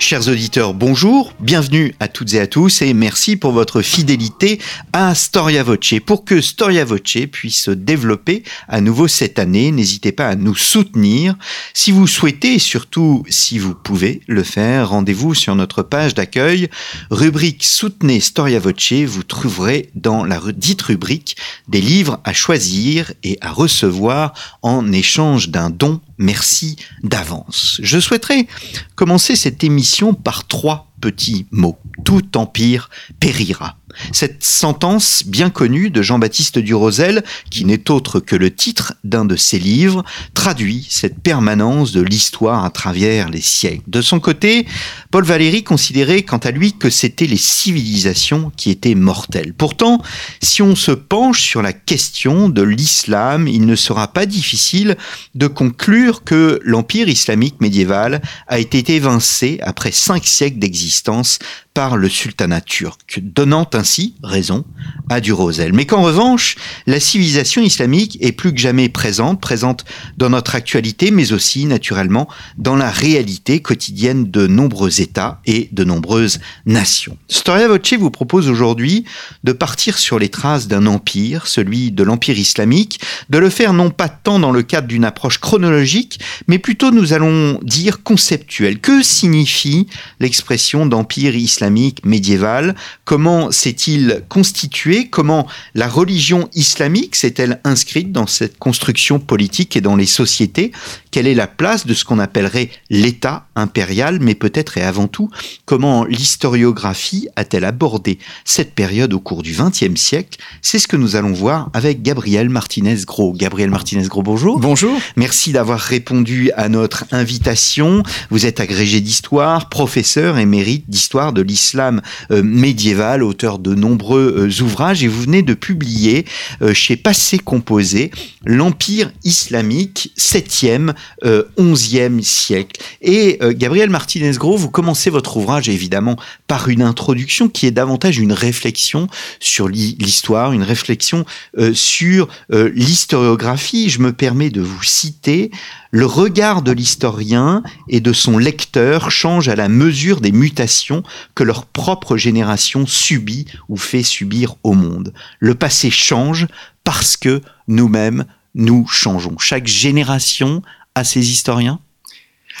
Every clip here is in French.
Chers auditeurs, bonjour, bienvenue à toutes et à tous et merci pour votre fidélité à Storia Voce. Pour que Storia Voce puisse se développer à nouveau cette année, n'hésitez pas à nous soutenir. Si vous souhaitez surtout si vous pouvez le faire, rendez-vous sur notre page d'accueil, rubrique Soutenez Storia Voce. Vous trouverez dans la dite rubrique des livres à choisir et à recevoir en échange d'un don merci d'avance. Je souhaiterais commencer cette émission par trois petits mots. Tout empire périra. Cette sentence bien connue de Jean-Baptiste Durosel, qui n'est autre que le titre d'un de ses livres, traduit cette permanence de l'histoire à travers les siècles. De son côté, Paul Valéry considérait quant à lui que c'était les civilisations qui étaient mortelles. Pourtant, si on se penche sur la question de l'islam, il ne sera pas difficile de conclure que l'empire islamique médiéval a été évincé après cinq siècles d'existence par le sultanat turc, donnant ainsi raison à Durosel. Mais qu'en revanche, la civilisation islamique est plus que jamais présente, présente dans notre actualité, mais aussi naturellement dans la réalité quotidienne de nombreux États et de nombreuses nations. Storia Voce vous propose aujourd'hui de partir sur les traces d'un empire, celui de l'empire islamique, de le faire non pas tant dans le cadre d'une approche chronologique, mais plutôt nous allons dire conceptuelle. Que signifie l'expression d'empire islamique médiévale Comment s'est-il constitué? Comment la religion islamique s'est-elle inscrite dans cette construction politique et dans les sociétés? Quelle est la place de ce qu'on appellerait l'État impérial Mais peut-être et avant tout, comment l'historiographie a-t-elle abordé cette période au cours du XXe siècle? C'est ce que nous allons voir avec Gabriel Martinez-Gros. Gabriel Martinez-Gros, bonjour. Bonjour. Merci d'avoir répondu à notre invitation. Vous êtes agrégé d'histoire, professeur émérite d'histoire de l'islam euh, médiéval, auteur de nombreux euh, ouvrages, et vous venez de publier euh, chez Passé Composé l'Empire islamique 7e, 11e siècle. Et Gabriel Martinez-Gros, vous commencez votre ouvrage évidemment par une introduction qui est davantage une réflexion sur l'histoire, une réflexion sur l'historiographie. Je me permets de vous citer le regard de l'historien et de son lecteur change à la mesure des mutations que leur propre génération subit ou fait subir au monde. Le passé change parce que nous-mêmes, nous changeons. Chaque génération a ses historiens?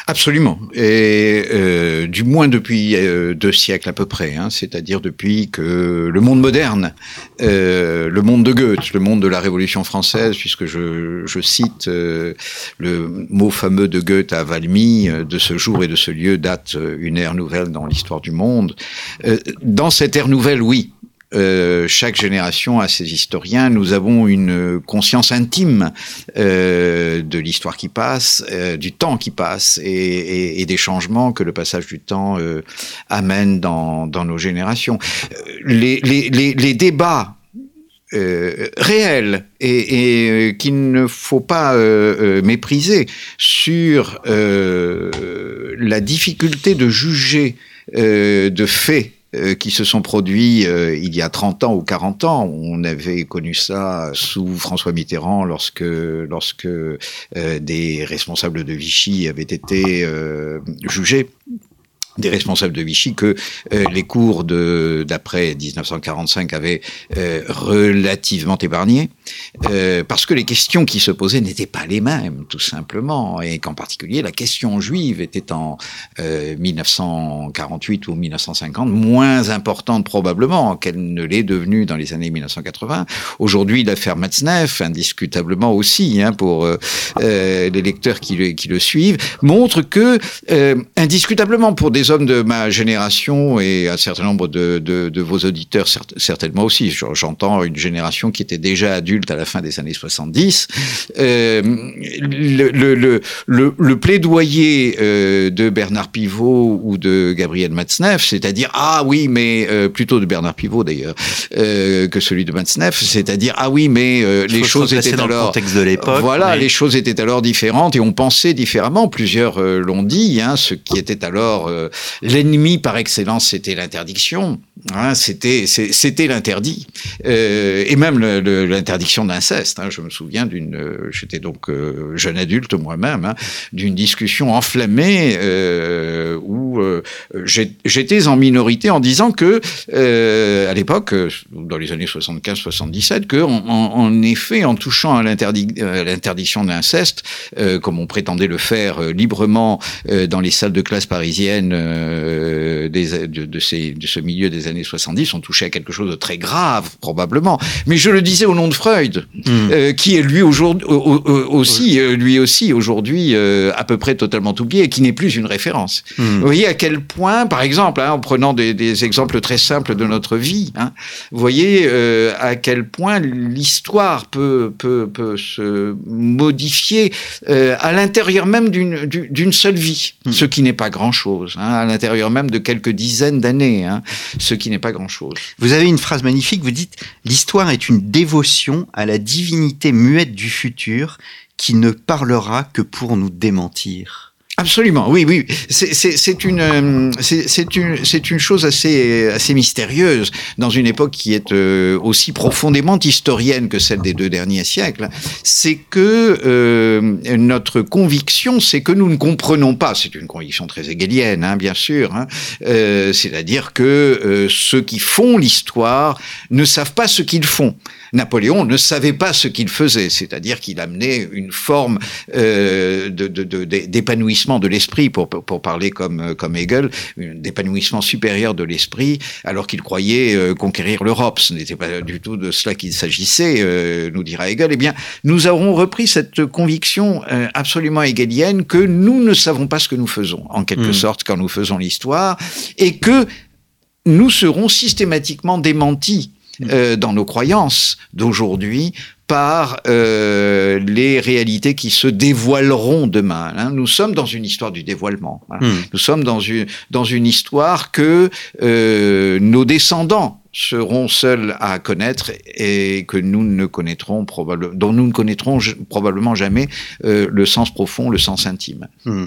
Absolument. Et euh, du moins depuis euh, deux siècles à peu près, hein, c'est-à-dire depuis que le monde moderne, euh, le monde de Goethe, le monde de la Révolution française, puisque je, je cite le mot fameux de Goethe à Valmy, de ce jour et de ce lieu date une ère nouvelle dans l'histoire du monde. dans cette ère nouvelle, oui, euh, chaque génération a ses historiens. Nous avons une conscience intime euh, de l'histoire qui passe, euh, du temps qui passe et, des changements que le passage du temps amène dans, nos générations. Les, débats euh, réels et, qu'il ne faut pas mépriser sur la difficulté de juger de faits euh, qui se sont produits euh, il y a 30 ans ou 40 ans. On avait connu ça sous François Mitterrand lorsque, lorsque euh, des responsables de Vichy avaient été jugés des responsables de Vichy que les cours d'après 1945 avaient relativement épargné euh, parce que les questions qui se posaient n'étaient pas les mêmes tout simplement et qu'en particulier la question juive était en 1948 ou 1950 moins importante probablement qu'elle ne l'est devenue dans les années 1980 aujourd'hui l'affaire Matzneff indiscutablement aussi hein, pour les lecteurs qui le, suivent montre que indiscutablement pour des hommes de ma génération et un certain nombre de vos auditeurs certainement aussi. J'entends une génération qui était déjà adulte adulte à la fin des années 70. Euh, le, le, le, le, plaidoyer euh, de Bernard Pivot ou de Gabriel Matzneff, c'est-à-dire ah oui, mais euh, plutôt de Bernard Pivot d'ailleurs euh, que celui de Matzneff, c'est-à-dire ah oui, mais les choses étaient dans alors le contexte de l'époque. Voilà, les choses étaient alors différentes et on pensait différemment. Plusieurs l'ont dit. Hein, ce qui était alors l'ennemi par excellence, c'était l'interdiction. Hein, c'était c'était l'interdit et même l'interdiction d'inceste. Hein, je me souviens d'une, euh, j'étais donc euh, jeune adulte moi-même, hein, d'une discussion enflammée euh, où j'étais en minorité en disant que à l'époque, dans les années 75-77, que en, effet, en touchant à l'interdiction d'inceste, comme on prétendait le faire librement dans les salles de classe parisiennes de ce milieu des années 70, on touchait à quelque chose de très grave, probablement. Mais je le disais au nom de Freud, mmh. euh, qui est lui aujourd'hui aussi, euh, lui aussi aujourd'hui euh, à peu près totalement oublié et qui n'est plus une référence. Mmh. Vous voyez à quel point, par exemple, hein, en prenant des, des, exemples très simples de notre vie, hein, vous voyez euh, à quel point l'histoire peut, peut, peut se modifier à l'intérieur même d'une seule vie, mmh. ce qui n'est pas grand-chose, hein, à l'intérieur même de quelques dizaines d'années, ce qui n'est pas grand-chose. Vous avez une phrase magnifique, vous dites L'histoire est une dévotion à la divinité muette du futur qui ne parlera que pour nous démentir. Absolument, oui, oui. C'est une, euh, c'est une, c'est une chose assez, assez mystérieuse dans une époque qui est euh, aussi profondément historienne que celle des deux derniers siècles. C'est que euh, notre conviction, c'est que nous ne comprenons pas. C'est une conviction très hegelienne, hein, bien sûr. Hein, C'est-à-dire que ceux qui font l'histoire ne savent pas ce qu'ils font. Napoléon ne savait pas ce qu'il faisait, c'est-à-dire qu'il amenait une forme euh, d'épanouissement de, de, de l'esprit, pour, pour parler comme, comme Hegel, d'épanouissement supérieur de l'esprit, alors qu'il croyait euh, conquérir l'Europe. Ce n'était pas du tout de cela qu'il s'agissait, euh, nous dira Hegel. Eh bien, nous avons repris cette conviction euh, absolument hegelienne que nous ne savons pas ce que nous faisons, en quelque mmh. sorte, quand nous faisons l'histoire, et que nous serons systématiquement démentis euh, dans nos croyances d'aujourd'hui par euh, les réalités qui se dévoileront demain. Hein. Nous sommes dans une histoire du dévoilement. Hein. Mm. Nous sommes dans une, dans une histoire que euh, nos descendants seront seuls à connaître et que nous ne connaîtrons probablement, dont nous ne connaîtrons probablement jamais euh, le sens profond, le sens intime. Hmm.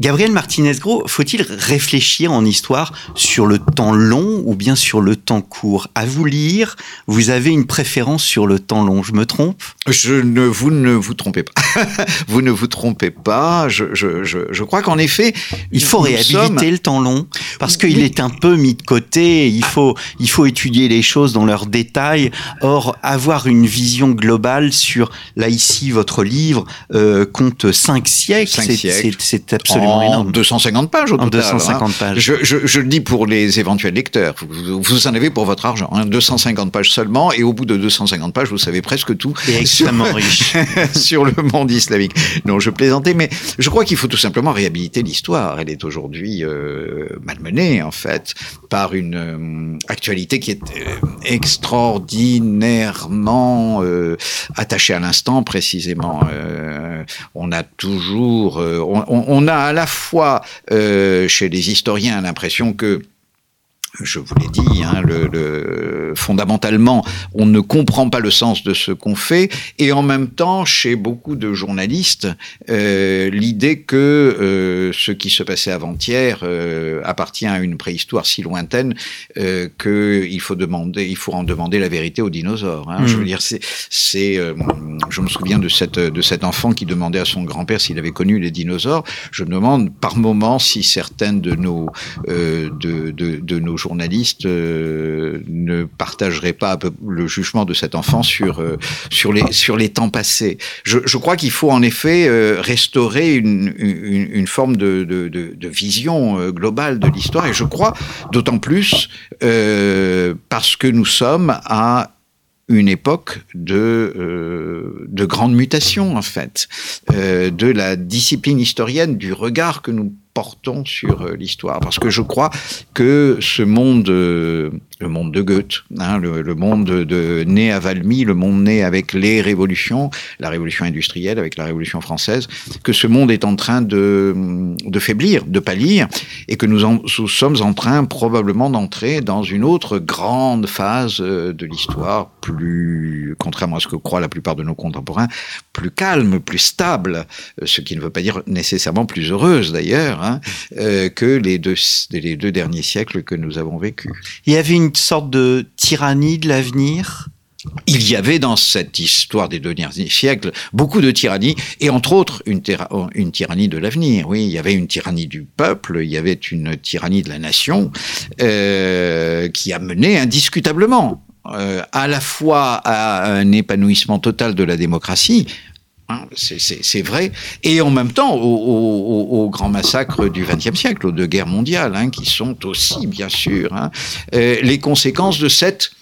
Gabriel Martinez-Gros, faut-il réfléchir en histoire sur le temps long ou bien sur le temps court? À vous lire, vous avez une préférence sur le temps long, je me trompe? Je ne vous ne vous trompez pas. vous ne vous trompez pas. Je, je, je, je crois qu'en effet, il faut réhabiliter sommes... le temps long parce qu'il oui. est un peu mis de côté. Il faut, il faut étudier les choses dans leurs détails. Or, avoir une vision globale sur, là ici, votre livre euh, compte cinq siècles. C'est absolument en énorme. 250 pages au en total. 250 hein. pages. Je, je, je, le dis pour les éventuels lecteurs. Vous, vous en avez pour votre argent. Hein, 250 pages seulement. Et au bout de 250 pages, vous savez presque tout. Et extrêmement sur, riche. sur le monde islamique. Non, je plaisantais, mais je crois qu'il faut tout simplement réhabiliter l'histoire. Elle est aujourd'hui euh, malmenée, en fait, par une euh, actualité qui est euh, extraordinairement euh, attachée à l'instant précisément. Euh, on a toujours, euh, on, a à la fois chez les historiens l'impression que je vous l'ai dit, hein, le, le, fondamentalement, on ne comprend pas le sens de ce qu'on fait, et en même temps, chez beaucoup de journalistes, euh, l'idée que euh, ce qui se passait avant-hier euh, appartient à une préhistoire si lointaine euh, qu'il faut demander, il faut en demander la vérité aux dinosaures. Hein. Mmh. Je veux dire, c'est, c'est, euh, je me souviens de cette de cet enfant qui demandait à son grand-père s'il avait connu les dinosaures. Je me demande par moment si certaines de nos euh, de, de, de nos journalistes euh, ne partageraient pas le jugement de cet enfant sur euh, sur les sur les temps passés. Je, crois qu'il faut en effet euh, restaurer une, une, forme de, de, vision globale de l'histoire et je crois d'autant plus parce que nous sommes à une époque de, euh, de grande mutation, en fait, de la discipline historienne, du regard que nous portons sur euh, l'histoire. Parce que je crois que ce monde le monde de Goethe, hein, le, monde de, né à Valmy, le monde né avec les révolutions, la révolution industrielle avec la révolution française, que ce monde est en train de, de faiblir, de pâlir, et que nous, sommes en train probablement d'entrer dans une autre grande phase euh, de l'histoire, plus, contrairement à ce que croient la plupart de nos contemporains, plus calme, plus stable, euh, ce qui ne veut pas dire nécessairement plus heureuse d'ailleurs, hein, euh, que les deux, les deux derniers siècles que nous avons vécus. Il y avait une sorte de tyrannie de l'avenir? Il y avait dans cette histoire des deux derniers siècles beaucoup de tyrannie, et entre autres une, une tyrannie de l'avenir. Oui, il y avait une tyrannie du peuple, il y avait une tyrannie de la nation, euh, qui a mené indiscutablement euh, à la fois à un épanouissement total de la démocratie, Hein, c'est vrai. Et en même temps, au, grand massacre du XXe siècle, aux deux guerres mondiales, hein, qui sont aussi, bien sûr, hein, euh, les conséquences de cette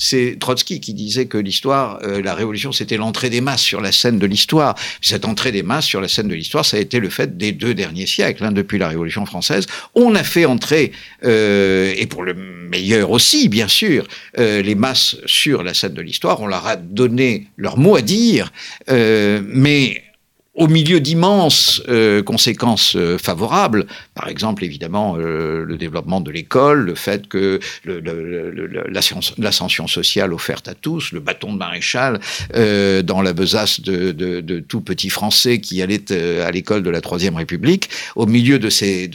c'est Trotsky qui disait que l'histoire, euh, la révolution, c'était l'entrée des masses sur la scène de l'histoire. Cette entrée des masses sur la scène de l'histoire, ça a été le fait des deux derniers siècles, hein, depuis la Révolution française. On a fait entrer, euh, et pour le meilleur aussi, bien sûr, euh, les masses sur la scène de l'histoire. On leur a donné leur mot à dire, mais au milieu d'immenses euh, conséquences euh, favorables, par exemple évidemment euh, le développement de l'école, le fait que l'ascension sociale offerte à tous, le bâton de maréchal dans la besace de, tout petit Français qui allait à l'école de la Troisième République, au milieu de ces,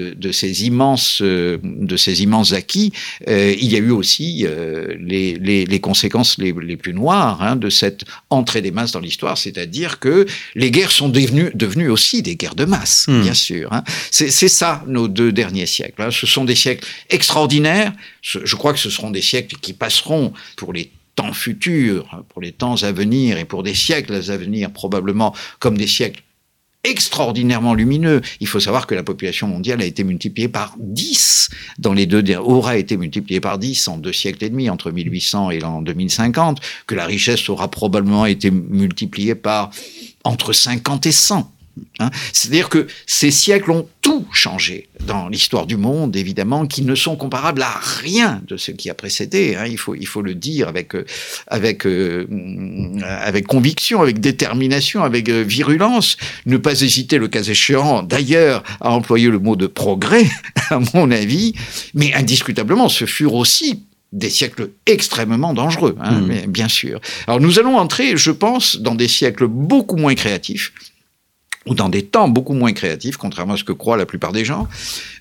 immenses acquis, il y a eu aussi les, conséquences les, les plus noires hein, de cette entrée des masses dans l'histoire, c'est-à-dire que les guerres sont devenues devenus, aussi des guerres de masse, hmm. bien sûr. Hein. C'est ça, nos deux derniers siècles. Hein. Ce sont des siècles extraordinaires. Je crois que ce seront des siècles qui passeront pour les temps futurs, pour les temps à venir et pour des siècles à venir probablement comme des siècles extraordinairement lumineux. Il faut savoir que la population mondiale a été multipliée par 10 dans les deux aura été multipliée par 10 en deux siècles et demi entre 1800 et l'an 2050, que la richesse aura probablement été multipliée par entre 50 et 100. Hein. C'est-à-dire que ces siècles ont tout changé dans l'histoire du monde, évidemment, qui ne sont comparables à rien de ce qui a précédé. Hein. Il, faut, il faut le dire avec, euh, avec, euh, avec conviction, avec détermination, avec euh, virulence. Ne pas hésiter, le cas échéant, d'ailleurs, à employer le mot de progrès, à mon avis. Mais indiscutablement, ce furent aussi des siècles extrêmement dangereux, hein, mmh. bien sûr. Alors nous allons entrer, je pense, dans des siècles beaucoup moins créatifs, ou dans des temps beaucoup moins créatifs, contrairement à ce que croient la plupart des gens,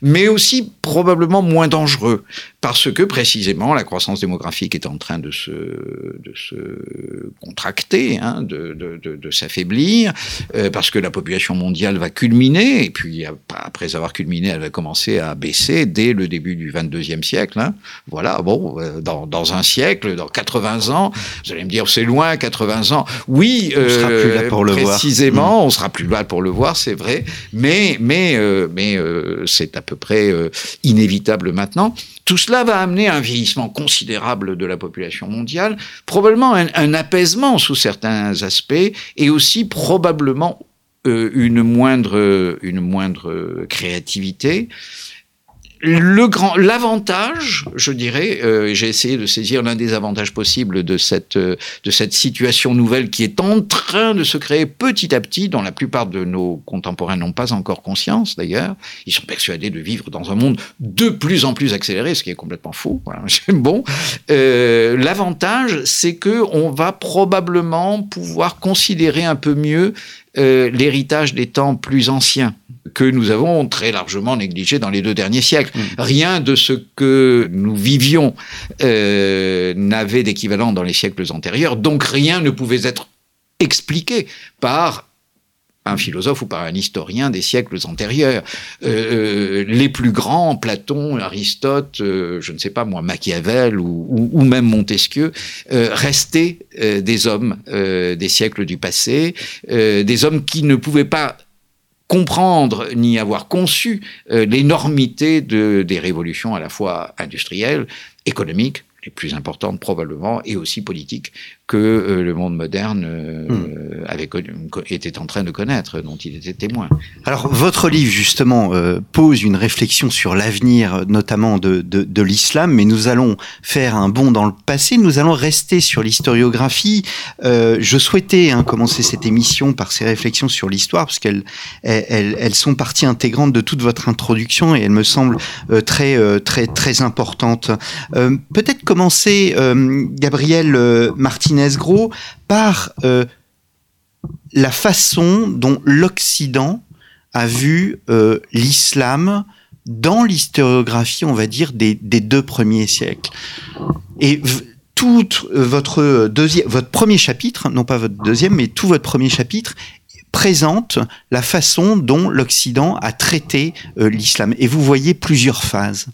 mais aussi probablement moins dangereux, parce que précisément la croissance démographique est en train de se, de se contracter, hein, de, de, de, s'affaiblir, euh, parce que la population mondiale va culminer, et puis après avoir culminé, elle va commencer à baisser dès le début du 22e siècle. Hein. Voilà, bon, euh, dans, dans, un siècle, dans 80 ans, vous allez me dire, c'est loin, 80 ans. Oui, on sera plus là pour le précisément, voir. on sera plus là pour le voir, c'est vrai, mais, mais, euh, mais euh, c'est à peu près euh, inévitable maintenant. Tout cela va amener un vieillissement considérable de la population mondiale, probablement un, un apaisement sous certains aspects, et aussi probablement une moindre, une moindre créativité le grand, l'avantage, je dirais, euh, j'ai essayé de saisir l'un des avantages possibles de cette euh, de cette situation nouvelle qui est en train de se créer petit à petit, dont la plupart de nos contemporains n'ont pas encore conscience d'ailleurs. Ils sont persuadés de vivre dans un monde de plus en plus accéléré, ce qui est complètement faux. Voilà. bon, euh, l'avantage, c'est que on va probablement pouvoir considérer un peu mieux euh, l'héritage des temps plus anciens que nous avons très largement négligé dans les deux derniers siècles. Mm. Rien de ce que nous vivions euh, n'avait d'équivalent dans les siècles antérieurs, donc rien ne pouvait être expliqué par un philosophe ou par un historien des siècles antérieurs. Euh, les plus grands, Platon, Aristote, euh, je ne sais pas moi, Machiavel ou, ou, ou même Montesquieu, euh, restaient euh, des hommes euh, des siècles du passé, des hommes qui ne pouvaient pas comprendre ni avoir conçu euh, l'énormité de, des révolutions à la fois industrielles, économiques, les plus importantes probablement, et aussi politiques que euh, le monde moderne euh, hmm. avait était en train de connaître, dont il était témoin. Alors, votre livre, justement, euh, pose une réflexion sur l'avenir, notamment de, de, de l'islam, mais nous allons faire un bond dans le passé, nous allons rester sur l'historiographie. Je souhaitais hein, commencer cette émission par ces réflexions sur l'histoire, parce qu'elles elles, elles, sont partie intégrante de toute votre introduction et elles me semblent très, très, très importantes. Peut-être commencer, euh, Martinez-Gros, par la façon dont l'Occident a vu euh, l'islam dans l'historiographie, on va dire, des, deux premiers siècles. Et tout votre votre premier chapitre, non pas votre deuxième, mais tout votre premier chapitre présente la façon dont l'Occident a traité euh, l'islam. Et vous voyez plusieurs phases.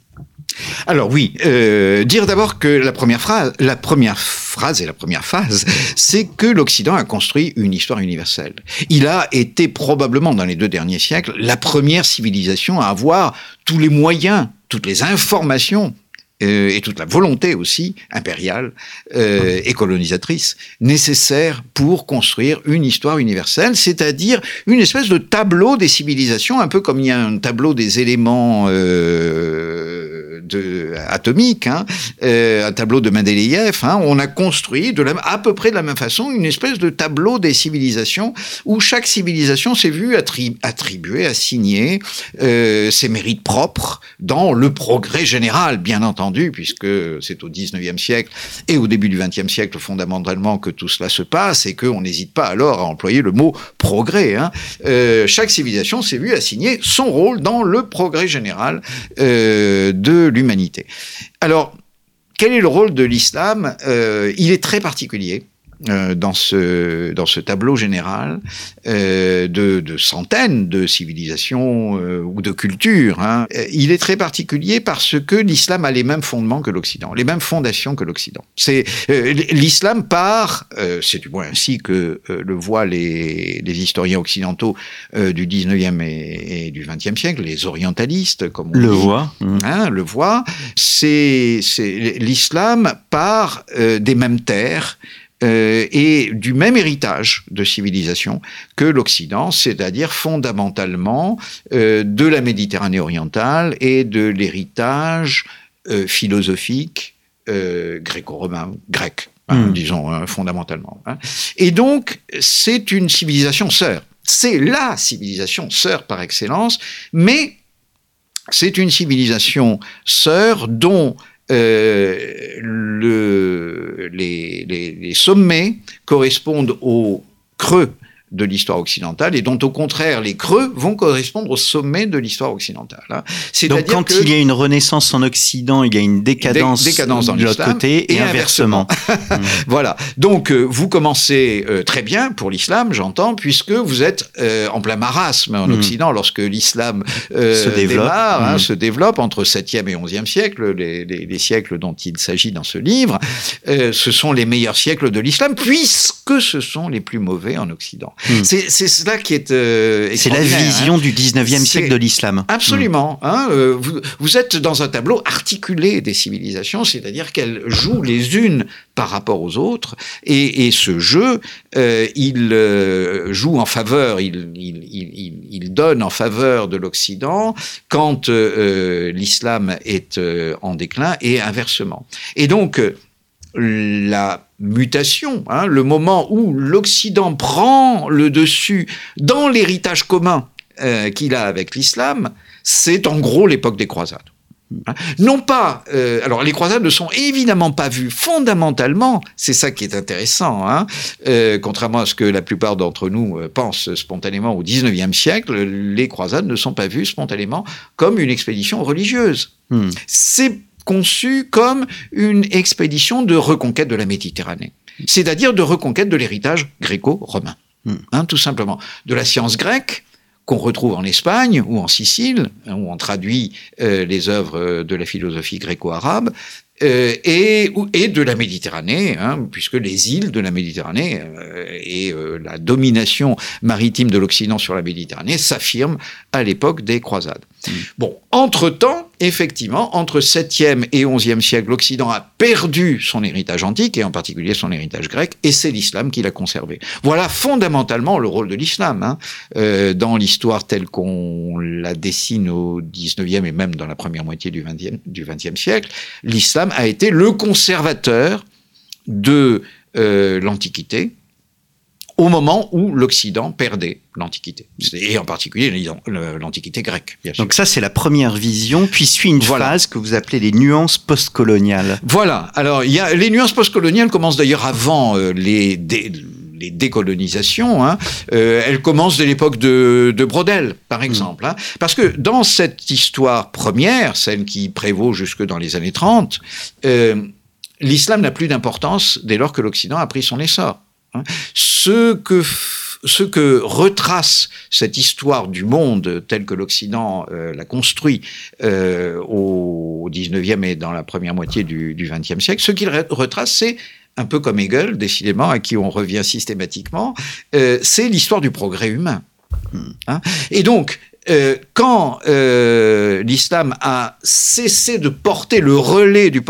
Alors oui, euh, dire d'abord que la première phrase, la première phrase et la première phase, c'est que l'Occident a construit une histoire universelle. Il a été probablement dans les deux derniers siècles la première civilisation à avoir tous les moyens, toutes les informations euh, et toute la volonté aussi impériale euh, et colonisatrice nécessaire pour construire une histoire universelle, c'est-à-dire une espèce de tableau des civilisations, un peu comme il y a un tableau des éléments euh, de, atomiques, hein, euh, un tableau de Mendeleïev. Hein, on a construit à peu près de la même façon une espèce de tableau des civilisations où chaque civilisation s'est vue attri attribuer, assigner euh, ses mérites propres dans le progrès général, bien entendu puisque c'est au 19e siècle et au début du 20e siècle fondamentalement que tout cela se passe et qu'on n'hésite pas alors à employer le mot progrès. Hein. Euh, chaque civilisation s'est vue assigner son rôle dans le progrès général euh, de l'humanité. Alors, quel est le rôle de l'islam? Euh, Il est très particulier. Euh, dans ce dans ce tableau général euh, de, de, centaines de civilisations euh, ou de cultures. Hein. Il est très particulier parce que l'islam a les mêmes fondements que l'Occident, les mêmes fondations que l'Occident. C'est l'islam part, c'est du moins ainsi que le voient les, les historiens occidentaux du 19e et, et, du 20e siècle, les orientalistes comme on le voit, hein, le voit. C'est l'islam part des mêmes terres euh, et du même héritage de civilisation que l'Occident, c'est-à-dire fondamentalement euh, de la Méditerranée orientale et de l'héritage euh, philosophique gréco-romain, grec, hein, mm. disons hein, fondamentalement. Hein. Et donc, c'est une civilisation sœur. C'est la civilisation sœur par excellence, mais c'est une civilisation sœur dont le, les, les, les, sommets correspondent aux creux de l'histoire occidentale et dont au contraire les creux vont correspondre au sommet de l'histoire occidentale. Hein. Donc quand que, il y a une renaissance en Occident, il y a une décadence, dé décadence dans de l'autre côté et, et inversement. inversement. voilà. Donc euh, vous commencez euh, très bien pour l'islam, j'entends, puisque vous êtes euh, en plein marasme en mm. Occident lorsque l'islam euh, se développe, démarre, hein, mm. se développe entre 7e et 11e siècle, les, les, les siècles dont il s'agit dans ce livre. Euh, ce sont les meilleurs siècles de l'islam puisque ce sont les plus mauvais en Occident. Hmm. C'est cela qui est. Euh, c'est la vision hein. du 19e siècle de l'islam. Absolument. Hmm. Hein, euh, vous, vous, êtes dans un tableau articulé des civilisations, c'est-à-dire qu'elles jouent les unes par rapport aux autres, et, et ce jeu, euh, il joue en faveur, il, il, il, il, donne en faveur de l'Occident quand l'islam est en déclin, et inversement. Et donc, la mutation, hein, le moment où l'Occident prend le dessus dans l'héritage commun euh, qu'il a avec l'islam, c'est en gros l'époque des croisades. Hein. Non pas, euh, alors les croisades ne sont évidemment pas vues fondamentalement, c'est ça qui est intéressant, hein, euh, contrairement à ce que la plupart d'entre nous pensent spontanément au 19e siècle, les croisades ne sont pas vues spontanément comme une expédition religieuse. Hmm. C'est conçu comme une expédition de reconquête de la Méditerranée, c'est-à-dire de reconquête de l'héritage gréco-romain, hmm. hein, tout simplement, de la science grecque qu'on retrouve en Espagne ou en Sicile, hein, où on traduit euh, les œuvres de la philosophie gréco-arabe, euh, et, et de la Méditerranée, hein, puisque les îles de la Méditerranée euh, et euh, la domination maritime de l'Occident sur la Méditerranée s'affirment à l'époque des croisades. Mmh. Bon, entre-temps, effectivement, entre 7e et 11e siècle, l'Occident a perdu son héritage antique, et en particulier son héritage grec, et c'est l'islam qui l'a conservé. Voilà fondamentalement le rôle de l'islam hein, euh, dans l'histoire telle qu'on la dessine au 19e et même dans la première moitié du 20e, du 20e siècle. L'islam a été le conservateur de euh, l'Antiquité, au moment où l'Occident perdait l'Antiquité, et en particulier l'Antiquité grecque. Bien sûr. Donc ça, c'est la première vision, puis suit une phase que vous appelez les nuances postcoloniales. Voilà. Alors, il y a, les nuances postcoloniales commencent d'ailleurs avant euh, les, les décolonisations, hein, euh, elles commencent dès l'époque de, de, Brodel, par exemple. Hein, parce que dans cette histoire première, celle qui prévaut jusque dans les années 30, euh, l'islam n'a plus d'importance dès lors que l'Occident a pris son essor. Hein. Ce que ce que retrace cette histoire du monde tel que l'Occident euh, l'a construit euh, au 19e et dans la première moitié du, du 20e siècle, ce qu'il retrace, c'est un peu comme Hegel, décidément, à qui on revient systématiquement, euh, c'est l'histoire du progrès humain. Hein et donc, euh, quand euh, l'islam a cessé de porter le relais du,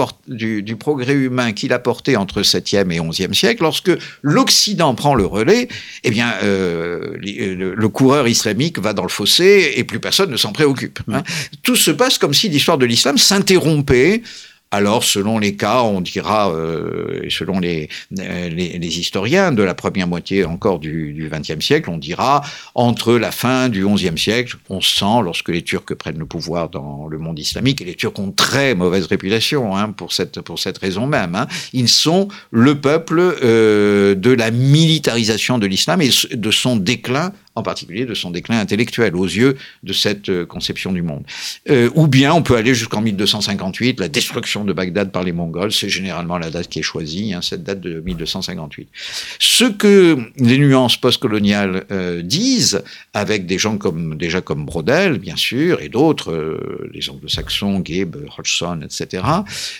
du, progrès humain qu'il a porté entre 7e et 11e siècle, lorsque l'Occident prend le relais, eh bien, euh, le, coureur islamique va dans le fossé et plus personne ne s'en préoccupe. Hein. Tout se passe comme si l'histoire de l'islam s'interrompait alors, selon les cas, on dira, euh, selon les, les, les, historiens de la première moitié encore du XXe siècle, on dira entre la fin du XIe siècle, on sent lorsque les Turcs prennent le pouvoir dans le monde islamique, et les Turcs ont très mauvaise réputation hein, pour cette pour cette raison même. Hein, ils sont le peuple euh, de la militarisation de l'islam et de son déclin en particulier de son déclin intellectuel aux yeux de cette euh, conception du monde. Euh, ou bien on peut aller jusqu'en 1258, la destruction de Bagdad par les Mongols, c'est généralement la date qui est choisie, hein, cette date de 1258. Ce que les nuances postcoloniales euh, disent, avec des gens comme déjà comme Brodel, bien sûr, et d'autres, euh, les anglo-saxons, Gibb, Hodgson, etc.,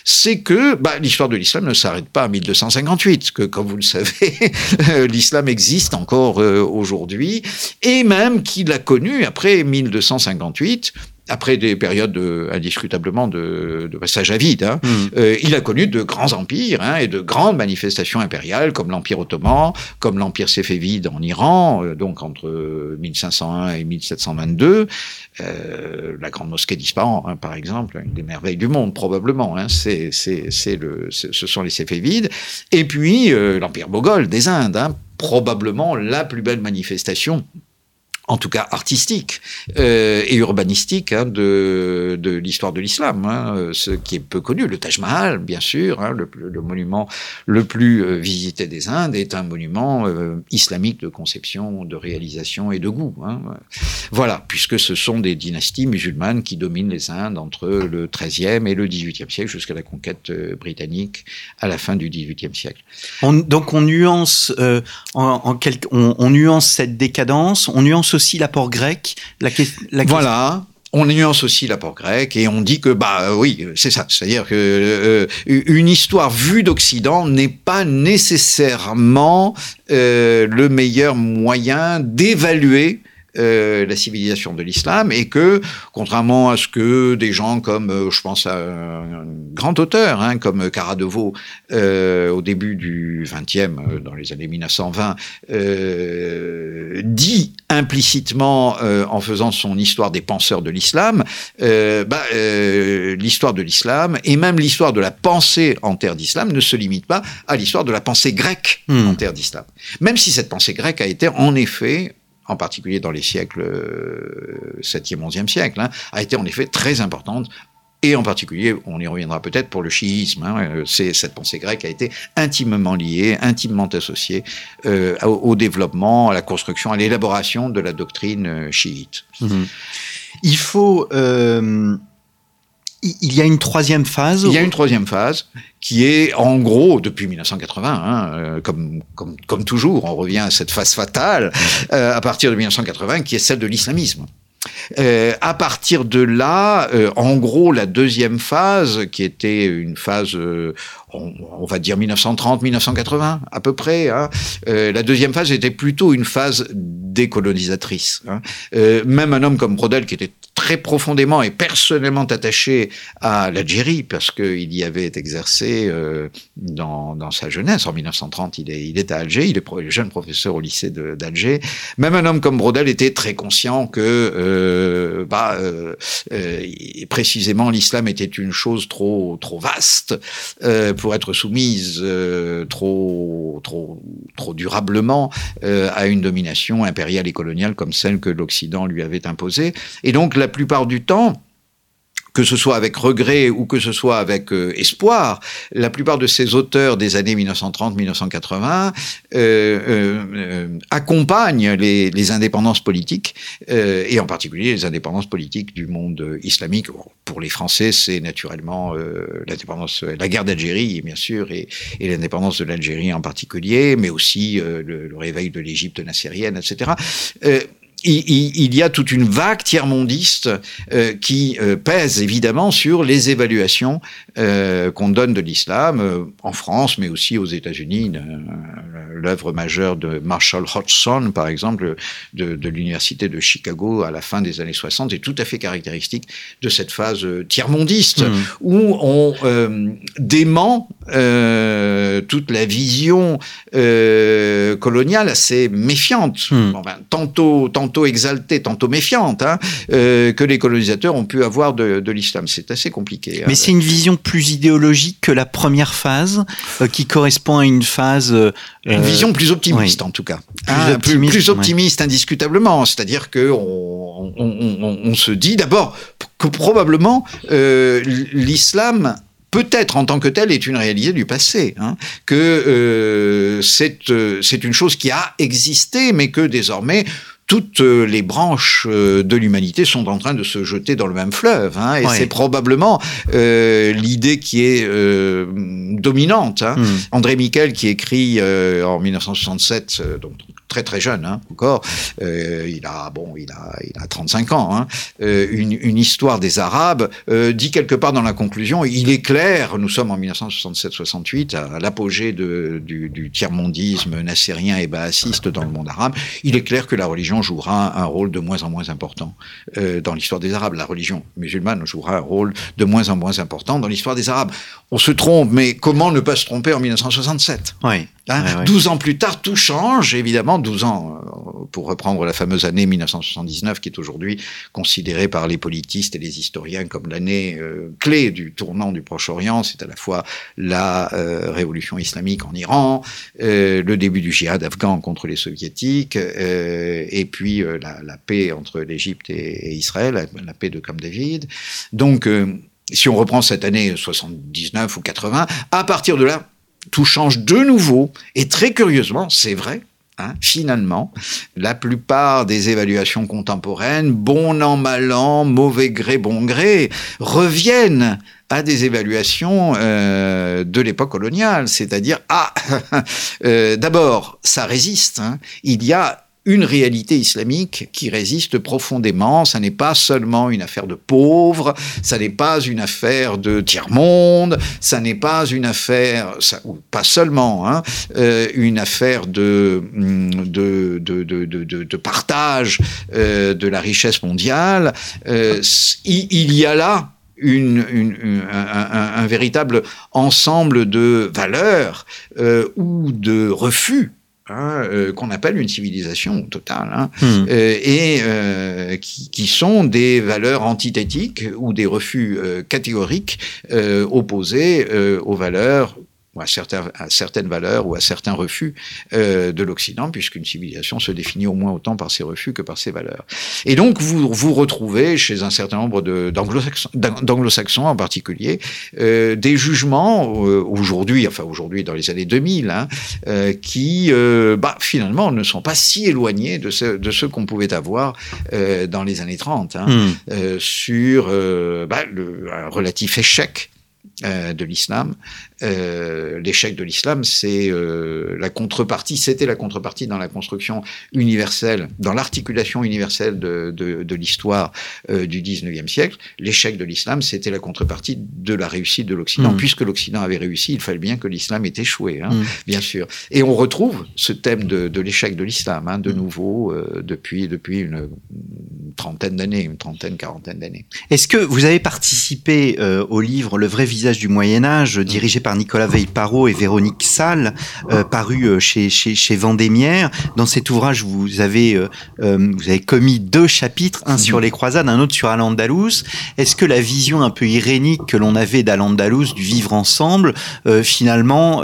c'est que bah, l'histoire de l'islam ne s'arrête pas à 1258, que comme vous le savez, l'islam existe encore aujourd'hui et même qu'il a connu après 1258 après des périodes de, indiscutablement de, de, passage à vide, hein, hmm. euh, il a connu de grands empires hein, et de grandes manifestations impériales, comme l'Empire ottoman, comme l'Empire séfévide en Iran, euh, donc entre 1501 et 1722, euh, la Grande Mosquée d'Ispahan, hein, par exemple, une des merveilles du monde, probablement, c'est, ce sont les séfévides, et puis l'Empire moghol des Indes, probablement la plus belle manifestation en tout cas artistique euh, et urbanistique hein, de, de l'histoire de l'islam, hein, ce qui est peu connu. Le Taj Mahal, bien sûr, hein, le, monument le plus euh, visité des Indes, est un monument euh, islamique de conception, de réalisation et de goût. Voilà, puisque ce sont des dynasties musulmanes qui dominent les Indes entre le XIIIe et le XVIIIe siècle jusqu'à la conquête britannique à la fin du XVIIIe siècle. On, donc on nuance, en, en on nuance cette décadence, on nuance aussi l'apport grec. Voilà. On nuance aussi l'apport grec et on dit que bah oui c'est ça, c'est-à-dire que euh, une histoire vue d'Occident n'est pas nécessairement euh, le meilleur moyen d'évaluer euh, la civilisation de l'islam et que, contrairement à ce que des gens comme, euh, je pense à un grand auteur, hein, comme Caradeveau, euh, au début du 20e, euh, dans les années 1920, dit implicitement en faisant son histoire des penseurs de l'islam, bah, l'histoire de l'islam et même l'histoire de la pensée en terre d'islam ne se limite pas à l'histoire de la pensée grecque hmm. en terre d'islam. Même si cette pensée grecque a été en effet en particulier dans les siècles 7e, euh, 11e siècle, hein, a été en effet très importante et en particulier, on y reviendra peut-être pour le chiisme. Hein, euh, c'est cette pensée grecque a été intimement liée, intimement associée euh, au, développement, à la construction, à l'élaboration de la doctrine euh, chiite. Mmh. Il faut euh, il y a une troisième phase Il y a une troisième phase qui est en gros depuis 1980, hein, euh, comme, comme, comme toujours, on revient à cette phase fatale euh, à partir de 1980 qui est celle de l'islamisme. Euh, à partir de là, euh, en gros, la deuxième phase, qui était une phase, euh, on, on, va dire 1930-1980 à peu près, hein, euh, la deuxième phase était plutôt une phase décolonisatrice. Hein. même un homme comme Brodel, qui était très profondément et personnellement attaché à l'Algérie parce qu'il y avait exercé euh, dans, dans, sa jeunesse. En 1930, il est, il est à Alger, il est jeune professeur au lycée d'Alger. Même un homme comme Brodel était très conscient que, euh, bah, euh, précisément, l'islam était une chose trop, trop vaste pour être soumise trop, trop, trop durablement à une domination impériale et coloniale comme celle que l'Occident lui avait imposée. Et donc, la plupart du temps, que ce soit avec regret ou que ce soit avec euh, espoir, la plupart de ces auteurs des années 1930-1980 euh, euh, accompagnent les, indépendances politiques, et en particulier les indépendances politiques du monde islamique. pour les Français, c'est naturellement l'indépendance, la guerre d'Algérie, bien sûr, et, et l'indépendance de l'Algérie en particulier, mais aussi le, le, réveil de l'Égypte nassérienne, etc il, y a toute une vague tiers-mondiste euh, qui euh, pèse évidemment sur les évaluations euh, qu'on donne de l'islam en France, mais aussi aux États-Unis. L'œuvre majeure de Marshall Hodgson, par exemple, de, de l'université de Chicago à la fin des années 60, est tout à fait caractéristique de cette phase tiers-mondiste mmh. où on dément toute la vision coloniale assez méfiante, mmh. enfin, tantôt, exaltée, tantôt méfiante, hein, euh, que les colonisateurs ont pu avoir de, de l'islam. C'est assez compliqué. Hein. Mais c'est une vision plus idéologique que la première phase, euh, qui correspond à une phase... Euh, une vision plus optimiste, en tout cas. Plus, ah, optimiste, plus, optimiste indiscutablement. C'est-à-dire que on, on, on, se dit d'abord que probablement l'islam peut-être en tant que tel est une réalité du passé, hein, que euh, c'est une chose qui a existé, mais que désormais toutes euh, les branches euh, de l'humanité sont en train de se jeter dans le même fleuve. Hein, et c'est probablement euh, l'idée qui est euh, dominante. Hein. Hmm. André Miquel, qui écrit euh, en 1967, donc très très jeune hein, encore, il a bon, il a il a 35 ans, hein, une, une, histoire des Arabes, dit quelque part dans la conclusion, il est clair, nous sommes en 1967-68, à l'apogée du, du tiers-mondisme nassérien et baassiste dans le monde arabe, il est clair que la religion jouera un rôle de moins en moins important euh, dans l'histoire des Arabes. La religion musulmane jouera un rôle de moins en moins important dans l'histoire des Arabes. On se trompe, mais comment ne pas se tromper en 1967 Oui. Hein 12 ans plus tard, tout change, évidemment, 12 ans, euh, pour reprendre la fameuse année 1979, qui est aujourd'hui considérée par les politistes et les historiens comme l'année euh, clé du tournant du Proche-Orient. C'est à la fois la euh, révolution islamique en Iran, le début du djihad afghan contre les soviétiques, et puis la, la, paix entre l'Égypte et, et, Israël, la paix de Camp David. Donc, si on reprend cette année 79 ou 80, à partir de là, tout change de nouveau. Et très curieusement, c'est vrai, Hein, finalement, la plupart des évaluations contemporaines, bon an, mal an, mauvais gré, bon gré, reviennent à des évaluations euh, de l'époque coloniale, c'est-à-dire ah, euh, d'abord ça résiste, hein. il y a une réalité islamique qui résiste profondément. Ça n'est pas seulement une affaire de pauvres, ça n'est pas une affaire de tiers-monde, ça n'est pas une affaire, pas seulement, hein, euh, une affaire de, de, de, de, de, partage euh, de la richesse mondiale. Euh, il, y a là un, véritable ensemble de valeurs euh, ou de refus Hein, euh, qu'on appelle une civilisation totale, hein, hmm. euh, et euh, qui, qui, sont des valeurs antithétiques ou des refus catégoriques euh, opposés aux valeurs ou à, certains, à, certaines valeurs ou à certains refus euh, de l'Occident, puisqu'une civilisation se définit au moins autant par ses refus que par ses valeurs. Et donc vous vous retrouvez chez un certain nombre d'anglo-saxons en particulier euh, des jugements euh, aujourd'hui, enfin aujourd'hui dans les années 2000, hein, qui bah, finalement ne sont pas si éloignés de ce, de ceux qu'on pouvait avoir dans les années 30 hein, mm. sur bah, le un relatif échec de l'islam. Euh, L'échec de l'islam, c'est euh, la contrepartie, c'était la contrepartie dans la construction universelle, dans l'articulation universelle de, de, de l'histoire euh, du 19e siècle. L'échec de l'islam, c'était la contrepartie de la réussite de l'Occident. Mmh. Puisque l'Occident avait réussi, il fallait bien que l'islam ait échoué, hein, mmh. bien sûr. Et on retrouve ce thème de, l'échec de l'islam, hein, de mmh. nouveau, depuis, depuis une trentaine d'années, une trentaine, quarantaine d'années. Est-ce que vous avez participé au livre Le vrai visage du Moyen Âge, dirigé par Nicolas Veil-Parot et Véronique Salle, euh, paru euh, chez, chez, chez Vendémiaire. Dans cet ouvrage, vous avez, euh, vous avez commis deux chapitres, un sur les croisades, un autre sur Al-Andalus. Est-ce que la vision un peu irénique que l'on avait d'Al-Andalus, du vivre ensemble, euh, finalement,